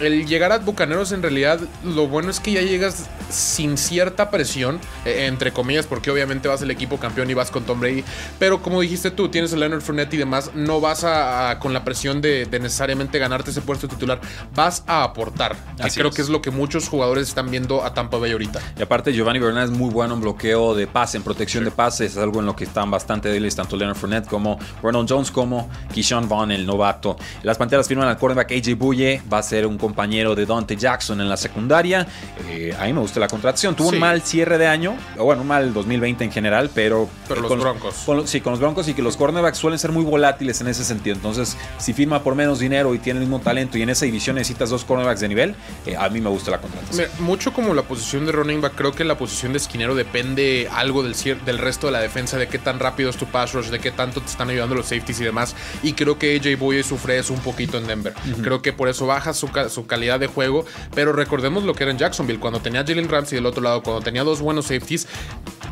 El llegar a Bucaneros en realidad lo bueno es que ya llegas sin cierta presión, eh, entre comillas, porque obviamente vas el equipo campeón y vas con Tom Brady, pero como dijiste tú, tienes a Leonard Fournette y demás, no vas a, a- con la presión de, de necesariamente ganarte ese puesto titular, vas a aportar, que Así creo es. que es lo que muchos jugadores están viendo a Tampa Bay ahorita. Y aparte Giovanni Bernard es muy bueno en bloqueo de pase, en protección de pases, es algo en lo que están bastante débiles tanto Leonard Fournette como Ronald Jones como Keyshawn Vaughn, el novato. Las Panteras firman al quarterback AJ Buye, va a ser un compañero de Dante Jackson en la secundaria. Eh, a mí me gusta la contratación. Tuvo Sí. un mal cierre de año, o bueno, un mal 2020 en general, pero... Pero eh, los con Broncos. con sí, con los Broncos y que los cornerbacks suelen ser muy volátiles en ese sentido. Entonces, si firma por menos dinero y tiene el mismo talento y en esa división necesitas dos cornerbacks de nivel, eh, a mí me gusta la contratación. Mira, mucho como la posición de running back, creo que la posición de esquinero depende algo del, del resto de la defensa, de qué tan rápido es tu pass rush, de qué tanto te están ayudando los safeties y demás. Y creo que AJ Boye sufre eso un poquito en Denver. Creo que por eso baja su, su calidad de juego. Pero recordemos lo que era en Jacksonville, cuando tenía Jalen Ramsey del otro lado, cuando tenía dos buenos safeties,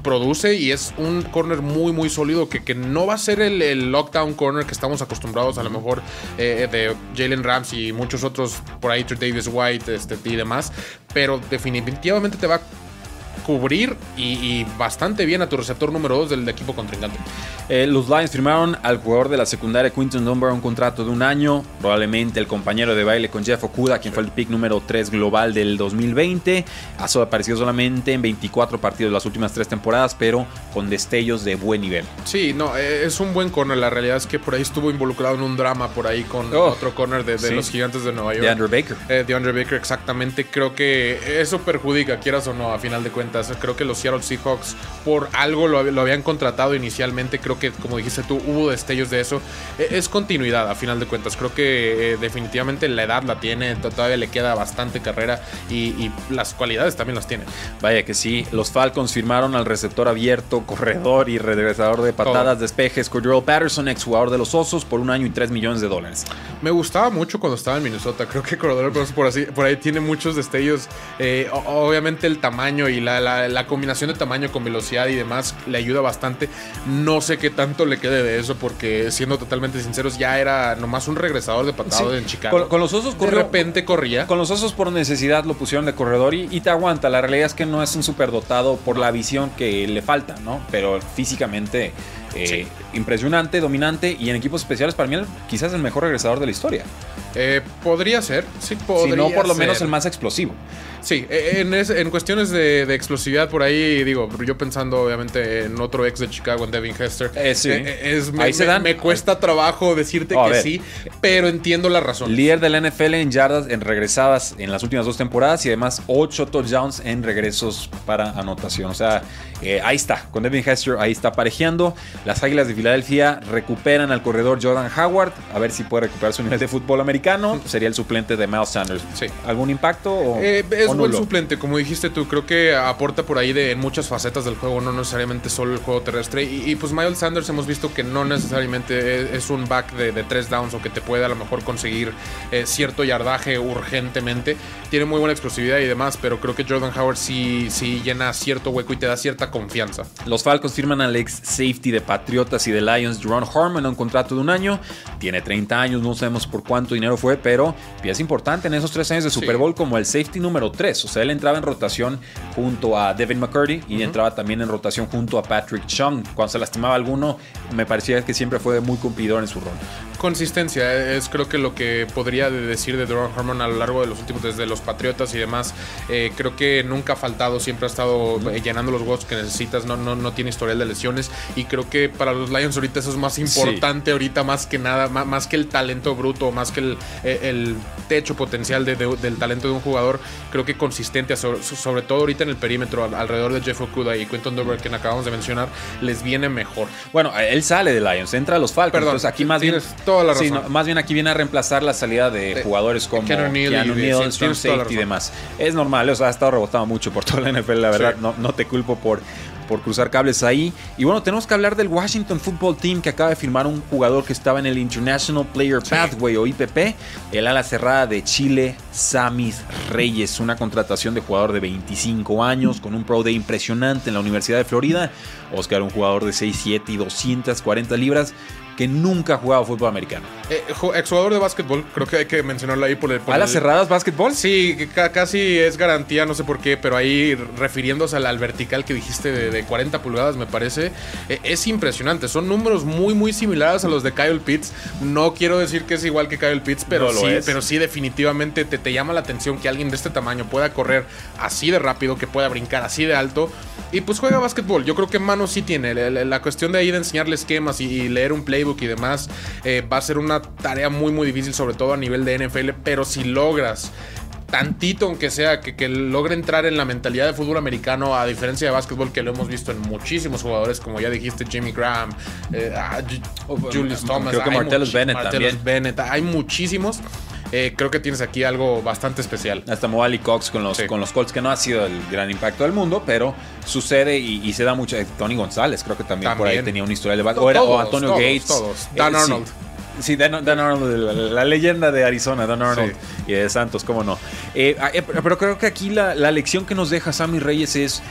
produce y es un corner muy, muy sólido que, que no va a ser el, el lockdown corner que estamos acostumbrados a lo mejor eh, de Jalen Ramsey y muchos otros por ahí, Davis White este, y demás, pero definitivamente te va a cubrir y, bastante bien a tu receptor número 2 del equipo contrincante. Eh, los Lions firmaron al jugador de la secundaria Quinton Dunbar un contrato de un año, probablemente el compañero de baile con Jeff Okuda, quien fue el pick número 3 global del 2020. Ha aparecido solamente en 24 partidos las últimas tres temporadas, pero con destellos de buen nivel. Sí, no, eh, es un buen corner. La realidad es que por ahí estuvo involucrado en un drama por ahí con oh, otro corner de, los gigantes de Nueva York. De Andrew Baker. Eh, de Andrew Baker, exactamente. Creo que eso perjudica, quieras o no, a final de cuentas. Creo que los Seattle Seahawks por algo lo, habían contratado inicialmente. Creo que, como dijiste tú, hubo destellos de eso. E, es continuidad, a final de cuentas. Creo que eh, definitivamente la edad la tiene, todavía le queda bastante carrera y, las cualidades también las tiene. Vaya que sí, los Falcons firmaron al receptor abierto, corredor y regresador de patadas, despejes, Cordero Patterson, exjugador de los Osos, por un año y 3 millones de dólares. Me gustaba mucho cuando estaba en Minnesota. Creo que Cordero por, así, por ahí tiene muchos destellos. Eh, obviamente el tamaño y la, combinación de tamaño con velocidad y demás le ayuda bastante. No sé qué tanto le quede de eso porque siendo totalmente sinceros ya era nomás un regresador de patadas en Chicago. Con, los Osos de repente corría. Con los Osos por necesidad lo pusieron de corredor y, te aguanta. La realidad es que no es un superdotado por la visión que le falta, ¿no? Pero físicamente eh, impresionante, dominante y en equipos especiales para mí quizás el mejor regresador de la historia. Eh, podría ser, sí, podría Si no, por lo menos el más explosivo. Sí, e, en, en cuestiones de, explosividad por ahí, digo, yo pensando obviamente en otro ex de Chicago, en Devin Hester. Eh, sí. Eh, es, me, ahí se dan. Me, cuesta trabajo decirte que sí, pero entiendo la razón. Líder de la NFL en yardas en regresadas en las últimas dos temporadas y además ocho touchdowns en regresos para anotación. O sea, eh, ahí está, con Devin Hester ahí está aparejeando. Las Águilas de Filadelfia recuperan al corredor Jordan Howard, a ver si puede recuperar su nivel de fútbol americano. Sería el suplente de Miles Sanders. Sí. ¿Algún impacto? es buen suplente, como dijiste tú. Creo que aporta por ahí de, en muchas facetas del juego, no necesariamente solo el juego terrestre. Y, pues Miles Sanders hemos visto que no necesariamente es, un back de, tres downs o que te puede a lo mejor conseguir eh, cierto yardaje urgentemente. Tiene muy buena explosividad y demás, pero creo que Jordan Howard sí, sí llena cierto hueco y te da cierta confianza. Los Falcons firman al ex safety de Patriotas y de Lions, Jerome Harmon, un contrato de un año. Tiene 30 años, no sabemos por cuánto dinero fue, pero pieza importante en esos tres años de Super Bowl como el safety número 3. O sea, él entraba en rotación junto a Devin McCurdy y entraba también en rotación junto a Patrick Chung. Cuando se lastimaba alguno, me parecía que siempre fue muy cumplidor en su rol consistencia es creo que lo que podría decir de Duran Harmon a lo largo de los últimos, desde los Patriotas y demás. Eh, creo que nunca ha faltado, siempre ha estado eh, llenando los huevos que necesitas, no, no, no tiene historial de lesiones y creo que para los Lions ahorita eso es más importante ahorita más que nada, más, que el talento bruto, más que el, eh, techo potencial del talento de un jugador, creo que consistente, sobre, todo ahorita en el perímetro, alrededor de Jeff Okuda y Quentin Dover, que acabamos de mencionar, les viene mejor. Bueno, él sale de Lions, entra a los Falcons, Perdón, entonces aquí más bien más bien aquí viene a reemplazar la salida de, jugadores como Keanu Neal, Safety y demás. Es normal, o sea, ha estado rebotando mucho por toda la NFL, la verdad. No, no te culpo por, por cruzar cables ahí. Y bueno, tenemos que hablar del Washington Football Team que acaba de firmar un jugador que estaba en el International Player Pathway o IPP, el ala cerrada de Chile, Samis Reyes, una contratación de jugador de 25 años con un pro de impresionante en la Universidad de Florida. Oscar, un jugador de 6'7 y 240 libras que nunca ha jugado fútbol americano. Eh, exjugador de básquetbol, creo que hay que mencionarlo ahí por el... ¿A las cerradas básquetbol? Sí, casi es garantía, no sé por qué, pero ahí refiriéndose al, vertical que dijiste de, 40 pulgadas, me parece, eh, es impresionante. Son números muy, muy similares a los de Kyle Pitts. No quiero decir que es igual que Kyle Pitts, pero, sí, pero sí, definitivamente te, te llama la atención que alguien de este tamaño pueda correr así de rápido, que pueda brincar así de alto. Y pues juega básquetbol. Yo creo que Mano sí tiene. La, cuestión de ahí de enseñarle esquemas y leer un play y demás, eh, va a ser una tarea muy, muy difícil, sobre todo a nivel de NFL. Pero si logras tantito, aunque sea, que, logre entrar en la mentalidad de fútbol americano, a diferencia de básquetbol, que lo hemos visto en muchísimos jugadores, como ya dijiste, Jimmy Graham, eh, ah, Julius Thomas, creo que Martellus Bennett Bennett, hay muchísimos. Eh, creo que tienes aquí algo bastante especial. Hasta Moali Cox con los, con los Colts, que no ha sido el gran impacto del mundo, pero sucede y, se da mucho. Tony González, creo que también, por ahí tenía una historia de o, o Antonio Gates. Todos. Dan Arnold. Sí, Dan, Arnold, la, leyenda de Arizona, Dan Arnold y de Santos, cómo no. Eh, ah, eh, pero creo que aquí la, lección que nos deja Sammy Reyes es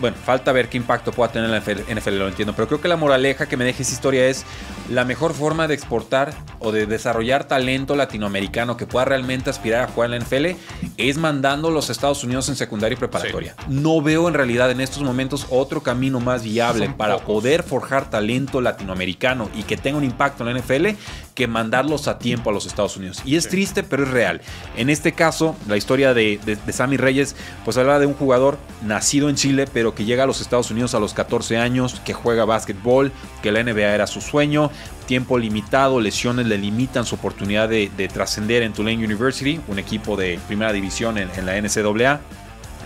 bueno, falta ver qué impacto pueda tener la NFL, lo entiendo, pero creo que la moraleja que me deja esa historia es la mejor forma de exportar o de desarrollar talento latinoamericano que pueda realmente aspirar a jugar en la NFL es mandando a los Estados Unidos en secundaria y preparatoria. No veo en realidad en estos momentos otro camino más viable para poder forjar talento latinoamericano y que tenga un impacto en la NFL que mandarlos a tiempo a los Estados Unidos. Y es triste, pero es real. En este caso, la historia de, de, Sammy Reyes, pues habla de un jugador nacido en Chile, pero que llega a los Estados Unidos a los 14 años, que juega básquetbol, que la NBA era su sueño, tiempo limitado, lesiones le limitan su oportunidad de, trascender en Tulane University, un equipo de primera división en, la NCAA.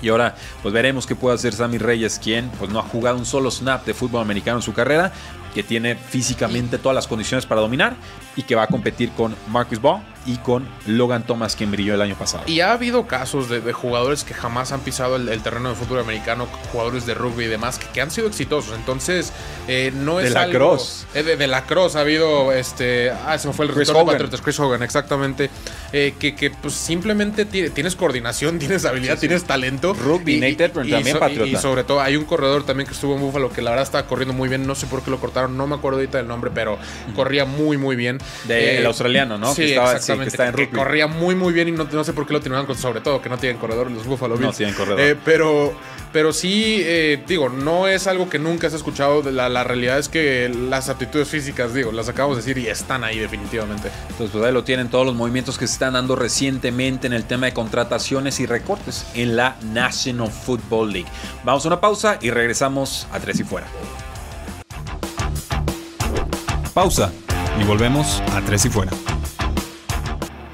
Y ahora pues veremos qué puede hacer Sammy Reyes, quien pues no ha jugado un solo snap de fútbol americano en su carrera, que tiene físicamente todas las condiciones para dominar y que va a competir con Marcus Ball y con Logan Thomas, quien brilló el año pasado. Y ha habido casos de, jugadores que jamás han pisado el, terreno de fútbol americano, jugadores de rugby y demás, que, han sido exitosos. Entonces, eh, no es. De la cross. Eh, de, la cross ha habido. este Ah, se me fue el Chris Hogan. Chris Hogan, exactamente. Eh, que, que pues, simplemente tienes coordinación, tienes habilidad, tienes talento. Rugby, Nate también patriota. Y, sobre todo, hay un corredor también que estuvo en Buffalo que la verdad estaba corriendo muy bien. No sé por qué lo cortaron, no me acuerdo ahorita del nombre, pero corría muy, muy bien. el australiano, ¿no? Sí, exactamente. que corría muy, muy bien y no, no sé por qué lo tenían, sobre todo que no tienen corredor los Buffalo Bills. No tienen corredor. Eh, pero, pero sí, eh, digo, no es algo que nunca has escuchado. La, la, realidad es que las aptitudes físicas, digo, las acabamos de decir y están ahí definitivamente. Entonces, pues ahí lo tienen todos los movimientos que se están dando recientemente en el tema de contrataciones y recortes en la National Football League. Vamos a una pausa y regresamos a Tres y Fuera. Pausa y volvemos a Tres y Fuera.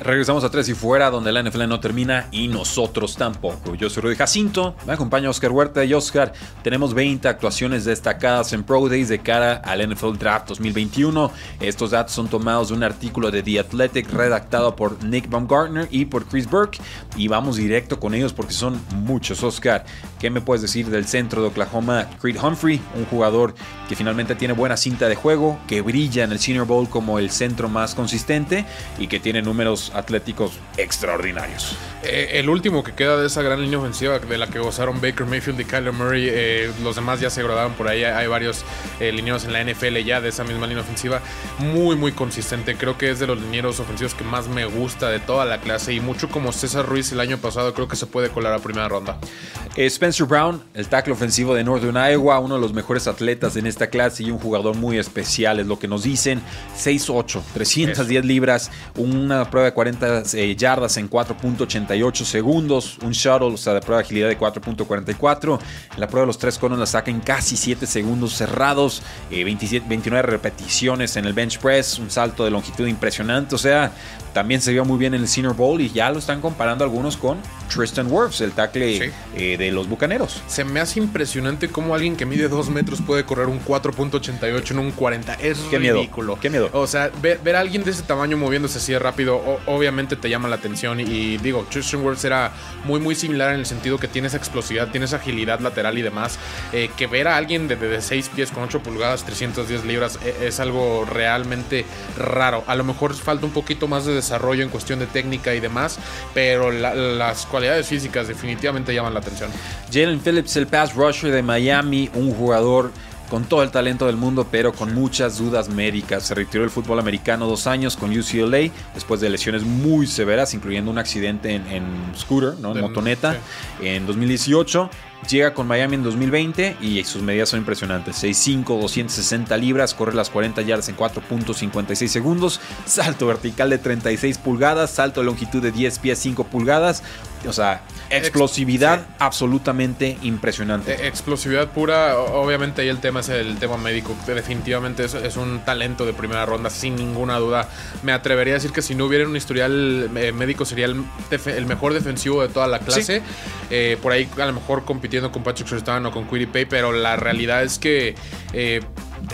Regresamos a Tres y Fuera, donde la NFL no termina y nosotros tampoco. Yo soy Rudy Jacinto, me acompaña Oscar Huerta y Oscar. Tenemos 20 actuaciones destacadas en Pro Days de cara al NFL Draft 2021. Estos datos son tomados de un artículo de The Athletic redactado por Nick Baumgartner y por Chris Burke. Y vamos directo con ellos porque son muchos. Oscar, ¿qué me puedes decir del centro de Oklahoma, Creed Humphrey? Un jugador que finalmente tiene buena cinta de juego, que brilla en el Senior Bowl como el centro más consistente y que tiene números atléticos extraordinarios. Eh, el último que queda de esa gran línea ofensiva de la que gozaron Baker Mayfield y Kyler Murray, eh, los demás ya se graduaron por ahí. Hay varios eh, linieros en la NFL ya de esa misma línea ofensiva. Muy, muy consistente. Creo que es de los linieros ofensivos que más me gusta de toda la clase. Y mucho como César Ruiz el año pasado, creo que se puede colar a primera ronda. Spencer Brown, el tackle ofensivo de Northern Iowa, uno de los mejores atletas en esta clase y un jugador muy especial, es lo que nos dicen. 6'8, 310 libras, una prueba de 40 eh, yardas en 4.88 segundos, un shuttle, o sea, de prueba de agilidad de 4.44. La prueba de los tres conos la saca en casi 7 segundos cerrados, 27, eh, 29 repeticiones en el bench press, un salto de longitud impresionante, o sea, también se vio muy bien en el Senior Bowl y ya lo están comparando algunos con Tristan Wirfs, el tackle eh, de los Bucaneros. Se me hace impresionante cómo alguien que mide 2 metros puede correr un 4.88 en un 40. Es Qué ridículo. Miedo. Qué miedo. O sea, ver, a alguien de ese tamaño moviéndose así de rápido, obviamente te llama la atención. Y, digo, Tristan Wirfs era muy, muy similar en el sentido que tiene esa explosividad, tiene esa agilidad lateral y demás. Eh, que ver a alguien de, de, 6 pies con 8 pulgadas, 310 libras, e, es algo realmente raro. A lo mejor falta un poquito más de desarrollo en cuestión de técnica y demás, pero las cualidades físicas definitivamente llaman la atención. Jalen Phillips, el pass rusher de Miami, un jugador con todo el talento del mundo, pero con muchas dudas médicas. Se retiró del fútbol americano dos años con UCLA, después de lesiones muy severas, incluyendo un accidente en, scooter, ¿no? en motoneta, en 2018. Llega con Miami en 2020 y sus medidas son impresionantes. 6'5, 260 libras, corre las 40 yardas en 4.56 segundos, salto vertical de 36 pulgadas, salto de longitud de 10 pies 5 pulgadas. O sea, explosividad absolutamente impresionante. E, explosividad pura, obviamente ahí el tema es el tema médico. Definitivamente es, es, un talento de primera ronda, sin ninguna duda. Me atrevería a decir que si no hubiera un historial eh, médico sería el, el, mejor defensivo de toda la clase. Eh, por ahí a lo mejor compitiendo con Patrick Surtain o con Quiddy Pay, pero la realidad es que... Eh,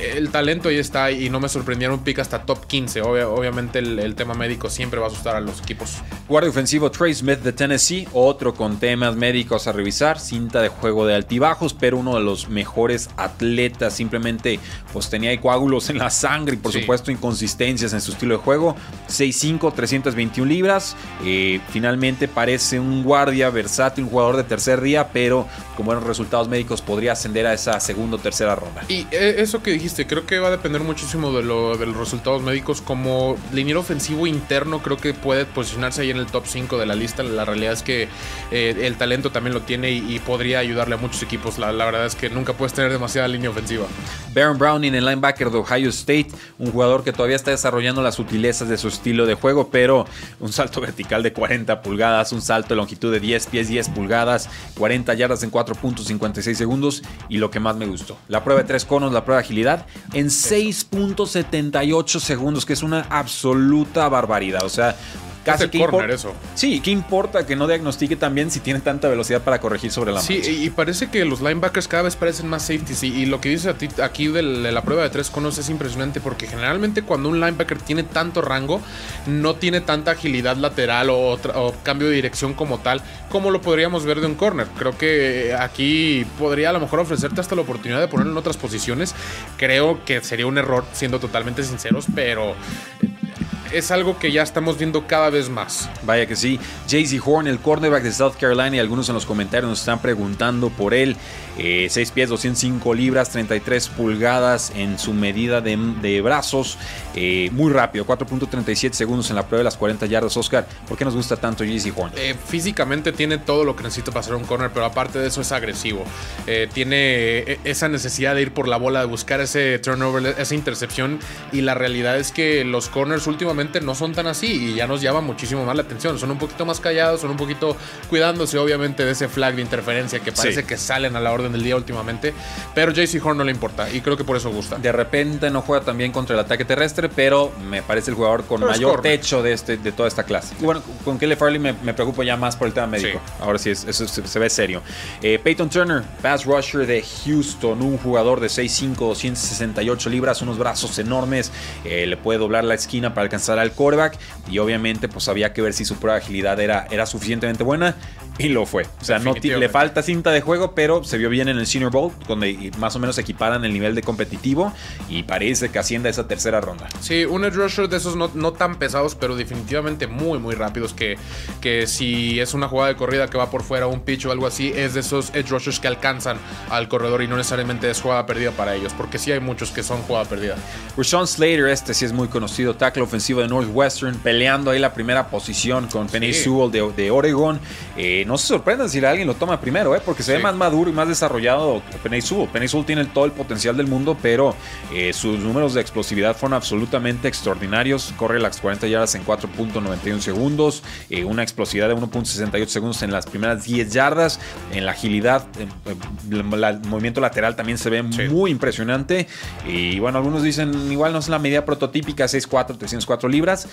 el talento ahí está y no me sorprendieron un pick hasta top 15. obviamente el, tema médico siempre va a asustar a los equipos. Guardia ofensivo Trey Smith de Tennessee, otro con temas médicos a revisar, cinta de juego de altibajos, pero uno de los mejores atletas. Simplemente pues tenía coágulos en la sangre y por supuesto inconsistencias en su estilo de juego. 6'5, 321 libras. Eh, finalmente parece un guardia versátil, un jugador de tercer día, pero con buenos resultados médicos podría ascender a esa segunda o tercera ronda. Y eh, eso que creo que va a depender muchísimo de, lo, de los resultados médicos. Como liniero ofensivo interno, creo que puede posicionarse ahí en el top 5 de la lista. La realidad es que eh, el talento también lo tiene y, podría ayudarle a muchos equipos. La, verdad es que nunca puedes tener demasiada línea ofensiva. Baron Browning, el linebacker de Ohio State, un jugador que todavía está desarrollando las sutilezas de su estilo de juego, pero un salto vertical de 40 pulgadas, un salto de longitud de 10 pies, 10 pulgadas, 40 yardas en 4.56 segundos y lo que más me gustó, la prueba de tres conos, la prueba de agilidad en 6.78 segundos, que es una absoluta barbaridad. O sea, Casi que corner eso. Sí, ¿qué importa que no diagnostique también si tiene tanta velocidad para corregir sobre la Sí, y parece que los linebackers cada vez parecen más safeties. Y, lo que dices aquí de la prueba de tres conos es impresionante porque generalmente cuando un linebacker tiene tanto rango, no tiene tanta agilidad lateral o, cambio de dirección como tal, como lo podríamos ver de un corner. Creo que aquí podría a lo mejor ofrecerte hasta la oportunidad de ponerlo en otras posiciones. Creo que sería un error, siendo totalmente sinceros, pero es algo que ya estamos viendo cada vez más. Vaya que sí. Jay-Z Horn, el cornerback de South Carolina, y algunos en los comentarios nos están preguntando por él. 6 eh, pies, 205 libras, 33 pulgadas en su medida de, brazos. Eh, muy rápido, 4.37 segundos en la prueba de las 40 yardas. Oscar, ¿por qué nos gusta tanto Jay-Z Horn? Eh, físicamente tiene todo lo que necesita para ser un corner, pero aparte de eso es agresivo. tiene esa necesidad de ir por la bola, de buscar ese turnover, esa intercepción. Y la realidad es que los corners últimamente no son tan así y ya nos llama muchísimo más la atención. Son un poquito más callados, son un poquito cuidándose obviamente de ese flag de interferencia que parece que salen a la orden del día últimamente. Pero JC Horn no le importa y creo que por eso gusta. De repente no juega también contra el ataque terrestre, pero me parece el jugador con mayor techo de, este, de toda esta clase. Y bueno, con Kelly Farley me, me, preocupo ya más por el tema médico. Ahora sí, eso se, ve serio. Eh, Peyton Turner, pass rusher de Houston, un jugador de 6'5, 268 libras, unos brazos enormes, eh, le puede doblar la esquina para alcanzar al quarterback y obviamente pues había que ver si su prueba de agilidad era, era suficientemente buena y lo fue. O sea, no le falta cinta de juego, pero se vio bien en el Senior Bowl, donde más o menos equiparan el nivel de competitivo y parece que asciende a esa tercera ronda. Sí, un edge rusher de esos no, no, tan pesados, pero definitivamente muy, muy rápidos. Que, que si es una jugada de corrida que va por fuera, un pitch o algo así, es de esos edge rushers que alcanzan al corredor y no necesariamente es jugada perdida para ellos, porque sí hay muchos que son jugada perdida. Rashawn Slater, este sí es muy conocido, tackle ofensivo de Northwestern, peleando ahí la primera posición con Penny Sewell de, de Oregon. Eh, no se sorprendan si alguien lo toma primero, ¿eh? porque se ve más maduro y más desarrollado que Penny Sewell. Penny Sewell tiene todo el potencial del mundo, pero eh, sus números de explosividad fueron absolutamente extraordinarios. Corre las 40 yardas en 4.91 segundos, eh, una explosividad de 1.68 segundos en las primeras 10 yardas. En la agilidad, el movimiento lateral también se ve muy impresionante. Y bueno, algunos dicen, igual no es la medida prototípica, 6'4, 304 libras.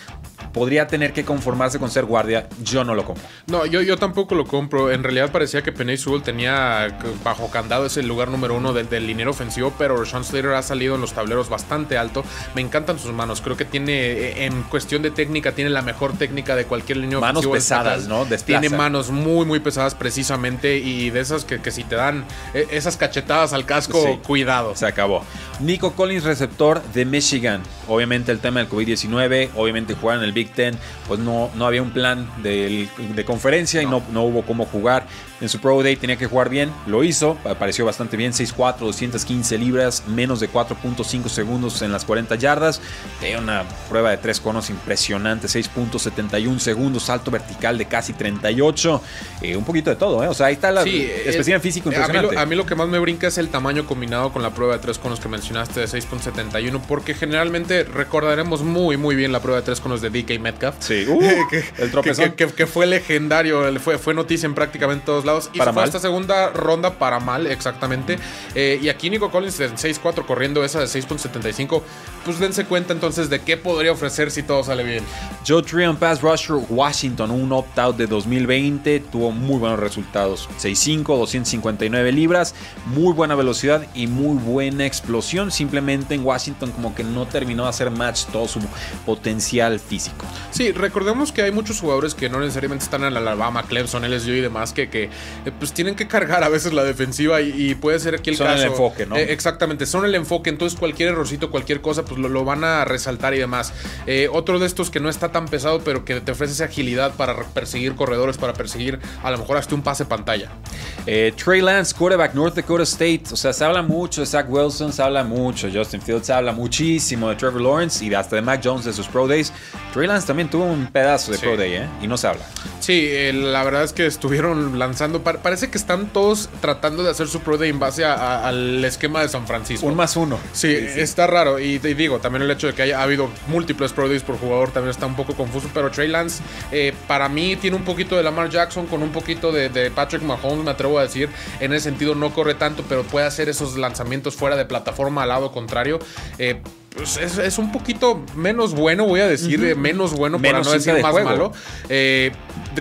Podría tener que conformarse con ser guardia. Yo no lo compro. No, yo, yo tampoco lo compro. En realidad parecía que Penny Sewell tenía bajo candado ese lugar número uno del, del liniero ofensivo, pero Sean Slater ha salido en los tableros bastante alto. Me encantan sus manos. Creo que tiene, eh, en cuestión de técnica, tiene la mejor técnica de cualquier línea manos pesadas, ¿no? Tiene manos muy, muy pesadas precisamente y de esas que, si te dan eh, esas cachetadas al casco, cuidado. Se acabó. Nico Collins, receptor de Michigan. Obviamente el tema del COVID-19, obviamente jugar en el Big Ten, pues no, no había un plan de, de conferencia y no, no hubo cómo jugar. En su Pro Day tenía que jugar bien, lo hizo, apareció bastante bien, 6'4, 215 libras, menos de 4.5 segundos en las 40 yardas. Tenía una prueba de tres conos impresionante, 6.71 segundos, salto vertical de casi 38, eh, un poquito de todo, ¿eh? O sea, ahí está la sí, físico impresionante. A mí, lo, que más me brinca es el tamaño combinado con la prueba de tres conos que mencionaste de 6.71, porque generalmente recordaremos muy, muy bien en la prueba de tres con los de DK Metcalf. Sí. Uh, que, el tropezón. que, que- que fue legendario, fue, fue noticia en prácticamente todos lados. Y Para fue mal. esta segunda ronda para mal, exactamente. Eh, y aquí Nico Collins en 6-4 corriendo esa de 6.75. Pues dense cuenta entonces de qué podría ofrecer si todo sale bien. Joe Trion, pass rusher, Washington, un opt-out de 2020, tuvo muy buenos resultados. 6'5, 259 libras, muy buena velocidad y muy buena explosión. Simplemente en Washington como que no terminó de hacer match todo su potencial físico. Sí, recordemos que hay muchos jugadores que no necesariamente están en Alabama, Clemson, LSU y demás, que, que, eh, pues tienen que cargar a veces la defensiva y, y puede ser aquí el Son el caso. enfoque, ¿no? Eh, exactamente, son el enfoque, entonces cualquier errorcito, cualquier cosa, pues lo, lo van a resaltar y demás. Eh, otro de estos que no está tan pesado, pero que te ofrece esa agilidad para perseguir corredores, para perseguir a lo mejor hasta un pase pantalla. Trey Lance, quarterback, North Dakota State. O sea, se habla mucho de Zach Wilson, se habla mucho de Justin Fields, se habla muchísimo de Trevor Lawrence y hasta de Mac Jones de sus Pro Days. Trey Lance también tuvo un pedazo de Sí. Pro Day, ¿eh? Y no se habla. Sí, eh, la verdad es que estuvieron lanzando. pa- parece que están todos tratando de hacer su Pro Day en base a- a- al esquema de San Francisco. Un más uno. Sí, está raro. Y, y digo, también el hecho de que haya habido múltiples Pro Days por jugador también está un poco confuso. Pero Trey Lance, eh, para mí, tiene un poquito de Lamar Jackson con un poquito de, de Patrick Mahomes, me atrevo a decir. En ese sentido, no corre tanto, pero puede hacer esos lanzamientos fuera de plataforma al lado contrario. Eh, pues es, es un poquito menos bueno, voy a decir, eh, menos bueno Menos para no decir de más juego. malo. Eh,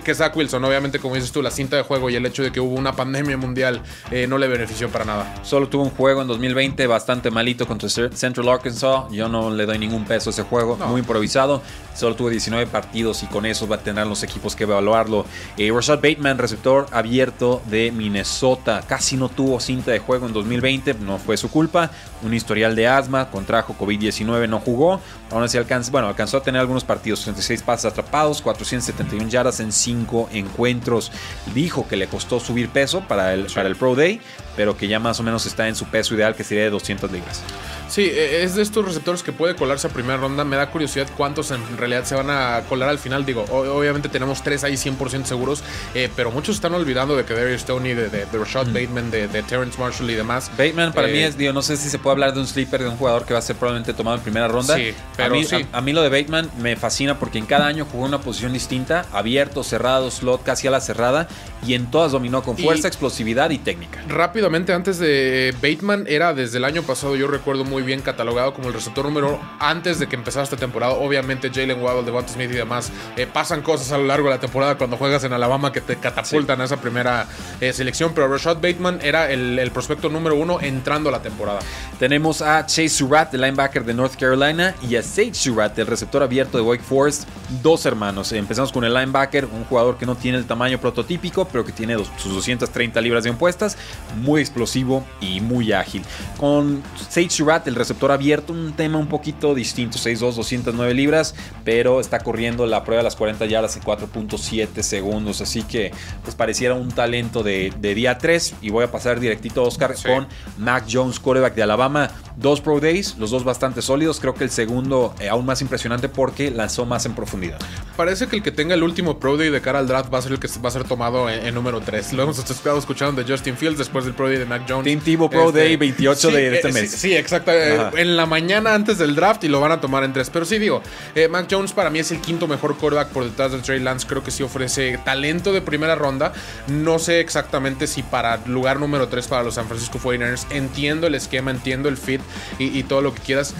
que Zach Wilson, obviamente, como dices tú, la cinta de juego y el hecho de que hubo una pandemia mundial eh, no le benefició para nada. Solo tuvo un juego en 2020 bastante malito contra Central Arkansas. Yo no le doy ningún peso a ese juego, No. muy improvisado. Solo tuvo 19 partidos y con eso va a tener los equipos que evaluarlo. Eh, Rashad Bateman, receptor abierto de Minnesota. Casi no tuvo cinta de juego en 2020, no fue su culpa. Un historial de asma, contrajo COVID-19, no jugó. Aún así alcanzó, bueno, alcanzó a tener algunos partidos, 36 pases atrapados, 471 yardas en 5 encuentros. Dijo que le costó subir peso para el, para el Pro Day, pero que ya más o menos está en su peso ideal, que sería de 200 libras. Sí, eh, es de estos receptores que puede colarse a primera ronda. Me da curiosidad cuántos en realidad se van a colar al final. Digo, obviamente tenemos tres ahí 100% seguros, eh, pero muchos están olvidando de que Darius Stoney, de, de, de Rashad Bateman, de, de Terrence Marshall y demás. Bateman para Eh, mí es, digo, no sé si se puede hablar de un sleeper de un jugador que va a ser probablemente tomado en primera ronda. Sí, a, pero mí, sí. a, a mí lo de Bateman me fascina porque en cada año jugó una posición distinta, abierto, cerrado, slot, casi a la cerrada, y en todas dominó con Y- fuerza, explosividad y técnica. Rápidamente, antes de Bateman, era desde el año pasado, yo recuerdo muy bien catalogado como el receptor número antes de que empezara esta temporada. Obviamente, Jalen Waddle, Devonta Smith y demás eh, pasan cosas a lo largo de la temporada cuando juegas en Alabama que te catapultan a esa primera eh, selección. Pero Rashad Bateman era el, el prospecto número uno entrando a la temporada. Tenemos a Chase Surratt, el linebacker de North Carolina, y a Sage Surratt, el receptor abierto de Wake Forest, dos hermanos. Empezamos con el linebacker, un jugador que no tiene el tamaño prototípico, pero que tiene dos- sus 230 libras de impuestas, muy explosivo y muy ágil. Con Sage Surratt, el receptor abierto, un tema un poquito distinto, 6'2, 209 libras, pero está corriendo la prueba de las 40 yardas en 4.7 segundos, así que pues pareciera un talento de, de día 3 y voy a pasar directito a Oscar Sí. con Mac Jones, quarterback de Alabama. Dos Pro Days, los dos bastante sólidos. Creo que el segundo eh, aún más impresionante porque lanzó más en profundidad. Parece que el que tenga el último Pro Day de cara al draft va a ser el que va a ser tomado en, en número 3. Lo hemos estado escuchando de Justin Fields después del Pro Day de Mac Jones. Team Tebow Pro Day 28 de este eh, mes. Sí, sí, exacto. eh, Ajá. en la mañana antes del draft y lo van a tomar en 3. Pero sí, digo, eh, Mac Jones para mí es el quinto mejor quarterback por detrás de Trey Lance. Creo que sí ofrece talento de primera ronda. No sé exactamente si para lugar número 3 para los San Francisco 49ers. Entiendo el esquema, entiendo el fit y, y todo lo que quieras.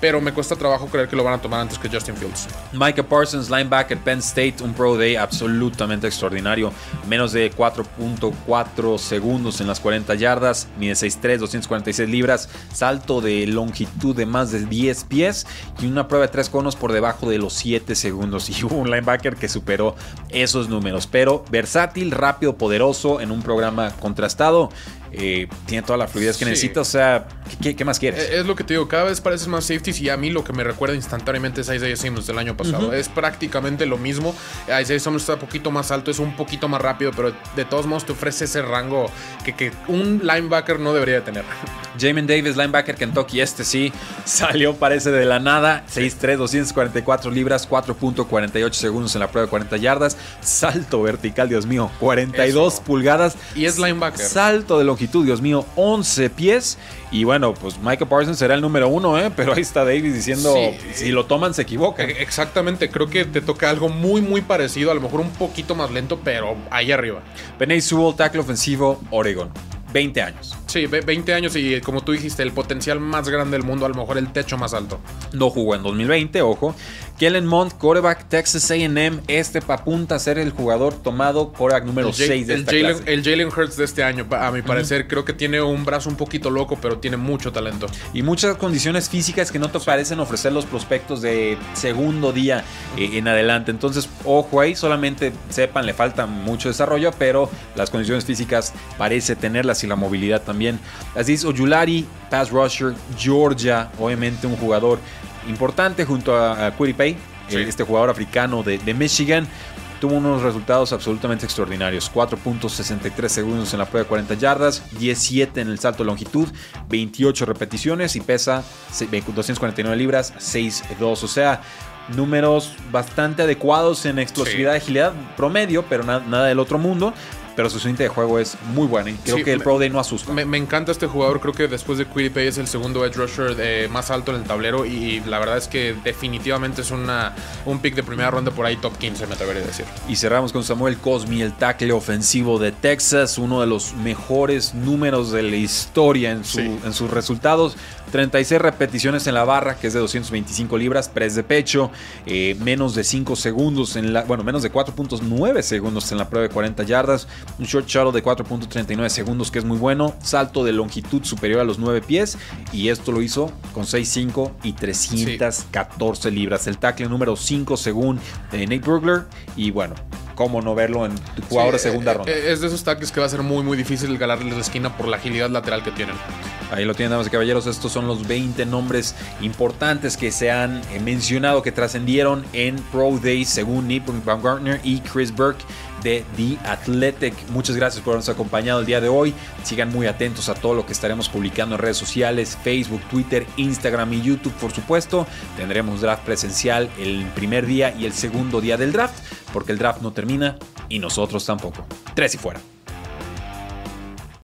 Pero me cuesta trabajo creer que lo van a tomar antes que Justin Fields. Micah Parsons, linebacker Penn State, un Pro Day absolutamente extraordinario. Menos de 4.4 segundos en las 40 yardas, mide 6'3, 246 libras, salto de longitud de más de 10 pies y una prueba de 3 conos por debajo de los 7 segundos. Y hubo un linebacker que superó esos números. Pero versátil, rápido, poderoso en un programa contrastado. eh, tiene toda la fluidez que Sí. necesita. O sea, ¿qué- ¿qué, más quieres? Eh, Es lo que te digo, cada vez pareces más y a mí lo que me recuerda instantáneamente es Isaiah Simmons del año pasado. Es prácticamente lo mismo. Isaiah Simmons está un poquito más alto, es un poquito más rápido, pero de todos modos te ofrece ese rango que, que un linebacker no debería de tener. Jamin Davis, linebacker Kentucky, este sí salió, parece de la nada. 6'3, 244 libras, 4.48 segundos en la prueba de 40 yardas. Salto vertical, Dios mío, 42 Eso. pulgadas. Y es linebacker. Salto de longitud longitud, Dios mío, 11 pies. Y bueno, pues Michael Parsons será el número uno, ¿eh? pero ahí está Davis diciendo, Sí. si lo toman se equivoca. E- Exactamente, creo que te toca algo muy, muy parecido, a lo mejor un poquito más lento, pero ahí arriba. Penny Sewell, tackle ofensivo, Oregon. 20 años. Sí, ve- 20 años y como tú dijiste, el potencial más grande del mundo, a lo mejor el techo más alto. No jugó en 2020, ojo. Kellen Mond, quarterback Texas AM. Este apunta a ser el jugador tomado quarterback número El Ja- 6 de el esta Jalen, clase. el Jalen Hurts de este año, a mi parecer, creo que tiene un brazo un poquito loco, pero tiene mucho talento. Y muchas condiciones físicas que no te parecen ofrecer los prospectos de segundo día eh, en adelante. Entonces, ojo ahí, solamente sepan, le falta mucho desarrollo, pero las condiciones físicas parece tenerlas y la movilidad también. Aziz Oyulari, pass rusher, Georgia, obviamente un jugador importante junto a, Quiripay, Sí. eh, este jugador africano de, de Michigan. Tuvo unos resultados absolutamente extraordinarios. 4.63 segundos en la prueba de 40 yardas, 17 en el salto de longitud, 28 repeticiones y pesa se- 249 libras, 6'2. O sea, números bastante adecuados en explosividad y agilidad promedio, pero na- nada del otro mundo. Pero su siguiente de juego es muy bueno y creo Sí, que el me- Pro Day no asusta. Me, me encanta este jugador, creo que después de Quiripay es el segundo edge rusher eh, más alto en el tablero y la verdad es que definitivamente es una, un pick de primera ronda por ahí top 15, me atrevería a decir. Y cerramos con Samuel Cosmi, el tackle ofensivo de Texas, uno de los mejores números de la historia en, su- Sí. en sus resultados. 36 repeticiones en la barra, que es de 225 libras, press de pecho, eh, menos de 5 segundos, en la, bueno, menos de 4.9 segundos en la prueba de 40 yardas, un short shuttle de 4.39 segundos, que es muy bueno, salto de longitud superior a los 9 pies, y esto lo hizo con 6'5 y 314 libras. El tackle número 5 según eh, Nate Burglar, y bueno, cómo no verlo en jugador de Sí, segunda eh, ronda. eh, Es de esos tackles que va a ser muy, muy difícil ganarles la esquina por la agilidad lateral que tienen. Ahí lo tienen, damas y caballeros. Estos son los 20 nombres importantes que se han eh, mencionado, que trascendieron en Pro Day, según Nick Baumgartner y Chris Burke de The Athletic. Muchas gracias por habernos acompañado el día de hoy. Sigan muy atentos a todo lo que estaremos publicando en redes sociales, Facebook, Twitter, Instagram y YouTube, por supuesto. Tendremos draft presencial el primer día y el segundo día del draft, porque el draft no termina y nosotros tampoco. Tres y fuera.